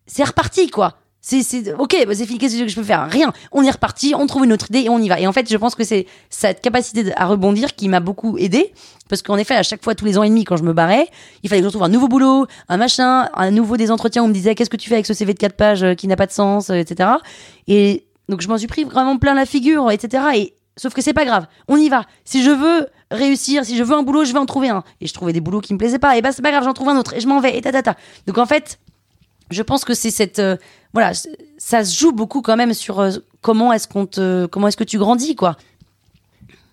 c'est reparti quoi. C'est c'est ok, bah, c'est fini. Qu'est-ce que je peux faire? Rien. On est reparti, on trouve une autre idée et on y va. Et en fait, je pense que c'est cette capacité à rebondir qui m'a beaucoup aidé parce qu'en effet, à chaque fois, tous les ans et demi, quand je me barrais, il fallait que je trouve un nouveau boulot, un machin, un nouveau des entretiens. où On me disait qu'est-ce que tu fais avec ce CV de 4 pages euh, qui n'a pas de sens, euh, etc. Et donc je m'en suis pris vraiment plein la figure, etc. Et sauf que c'est pas grave, on y va. Si je veux réussir, si je veux un boulot, je vais en trouver un. Et je trouvais des boulots qui me plaisaient pas, et bah c'est pas grave, j'en trouve un autre et je m'en vais et ta ta. Donc en fait, je pense que c'est cette euh, voilà, ça se joue beaucoup quand même sur euh, comment est-ce qu'on te comment est-ce que tu grandis quoi.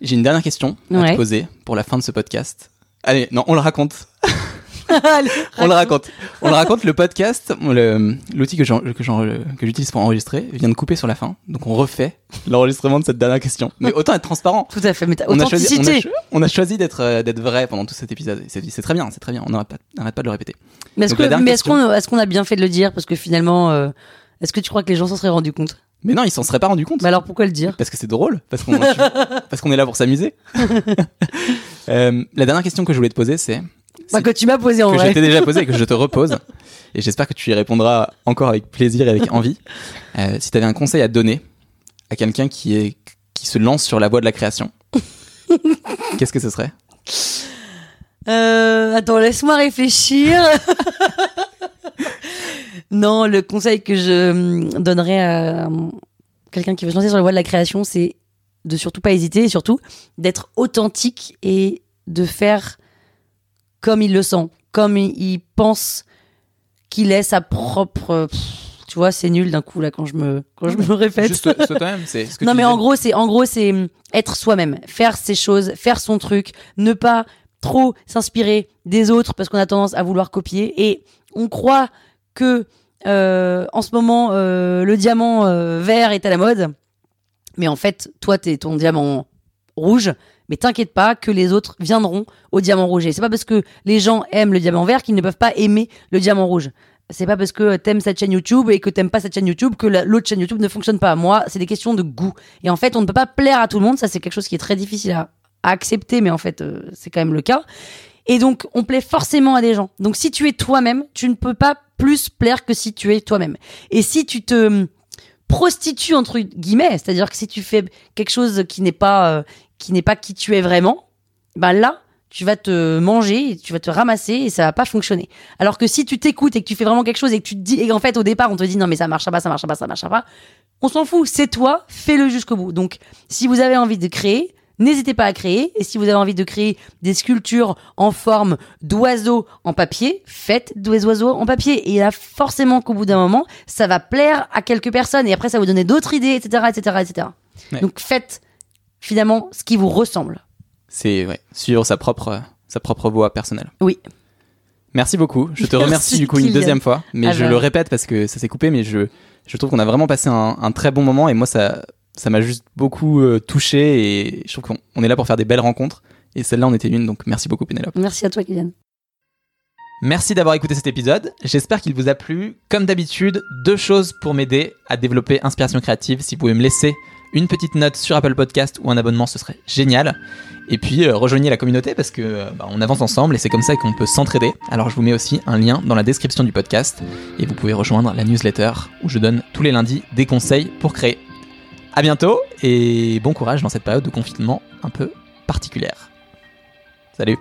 J'ai une dernière question à te poser pour la fin de ce podcast. Allez, non, on le raconte. Allez, On le raconte. On le raconte. Le podcast, l'outil que j'utilise pour enregistrer vient de couper sur la fin. Donc on refait l'enregistrement de cette dernière question. Mais autant être transparent. Tout à fait, mais On a choisi, on a choisi d'être euh, d'être vrai pendant tout cet épisode. C'est très bien, c'est très bien. On n'arrête pas, de le répéter. Mais est-ce mais qu'on a bien fait de le dire? Parce que finalement euh, est-ce que tu crois que les gens s'en seraient rendus compte? Mais non, ils s'en seraient pas rendu compte. Bah alors pourquoi le dire? Parce que c'est drôle, parce qu'on parce qu'on est là pour s'amuser. Euh, la dernière question que je voulais te poser, c'est Bah que tu m'as posé en que je vrai. t'ai déjà posé et que je te repose. Et j'espère que tu y répondras encore avec plaisir et avec envie. Euh, si tu avais un conseil à donner à quelqu'un qui est qui se lance sur la voie de la création, qu'est-ce que ce serait? Euh, attends, laisse-moi réfléchir. Non, le conseil que je hum, donnerais à hum, quelqu'un qui veut se lancer sur la voie de la création, c'est de surtout pas hésiter et surtout d'être authentique et de faire comme il le sent, comme il pense qu'il est sa propre. Tu vois, c'est nul d'un coup là quand je me quand je me répète. Juste toi-même, c'est ce non tu mais en gros c'est en gros c'est hum, être soi-même, faire ses choses, faire son truc, ne pas trop s'inspirer des autres parce qu'on a tendance à vouloir copier et on croit que euh, en ce moment euh, le diamant euh, vert est à la mode, mais en fait toi t'es ton diamant rouge. Mais t'inquiète pas que les autres viendront au diamant rouge. Et c'est pas parce que les gens aiment le diamant vert qu'ils ne peuvent pas aimer le diamant rouge. C'est pas parce que t'aimes cette chaîne YouTube et que t'aimes pas cette chaîne YouTube que la- l'autre chaîne YouTube ne fonctionne pas. Moi, c'est des questions de goût. Et en fait, on ne peut pas plaire à tout le monde. Ça, c'est quelque chose qui est très difficile à, à accepter, mais en fait, euh, c'est quand même le cas. Et donc, on plaît forcément à des gens. Donc, si tu es toi-même, tu ne peux pas plus plaire que si tu es toi-même. Et si tu te hum, prostitues entre guillemets, c'est-à-dire que si tu fais quelque chose qui n'est pas euh, qui n'est pas qui tu es vraiment, bah là, tu vas te manger, et tu vas te ramasser et ça va pas fonctionner. Alors que si tu t'écoutes et que tu fais vraiment quelque chose et que tu te dis et en fait au départ on te dit non mais ça marchera pas, ça marchera pas, ça marchera pas, on s'en fout, c'est toi, fais-le jusqu'au bout. Donc si vous avez envie de créer, n'hésitez pas à créer et si vous avez envie de créer des sculptures en forme d'oiseaux en papier, faites des oiseaux en papier et là forcément qu'au bout d'un moment, ça va plaire à quelques personnes et après ça va vous donner d'autres idées, etc., etc., etc. Ouais. Donc faites finalement ce qui vous ressemble. C'est ouais, suivre sa propre, sa propre voie personnelle. Oui. Merci beaucoup. Je te Merci, remercie du coup une Kylian. deuxième fois, mais Ah je bah. le répète parce que ça s'est coupé, mais je, je trouve qu'on a vraiment passé un, un très bon moment et moi ça, ça m'a juste beaucoup euh, touché et je trouve qu'on on est là pour faire des belles rencontres et celle-là en était une, donc merci beaucoup Pénélope. Merci à toi, Kylian. Merci d'avoir écouté cet épisode. J'espère qu'il vous a plu. Comme d'habitude, deux choses pour m'aider à développer Inspiration Créative. Si vous pouvez me laisser une petite note sur Apple Podcast ou un abonnement, ce serait génial. Et puis euh, rejoignez la communauté parce que euh, bah, on avance ensemble et c'est comme ça qu'on peut s'entraider. Alors je vous mets aussi un lien dans la description du podcast et vous pouvez rejoindre la newsletter où je donne tous les lundis des conseils pour créer. À bientôt et bon courage dans cette période de confinement un peu particulière. Salut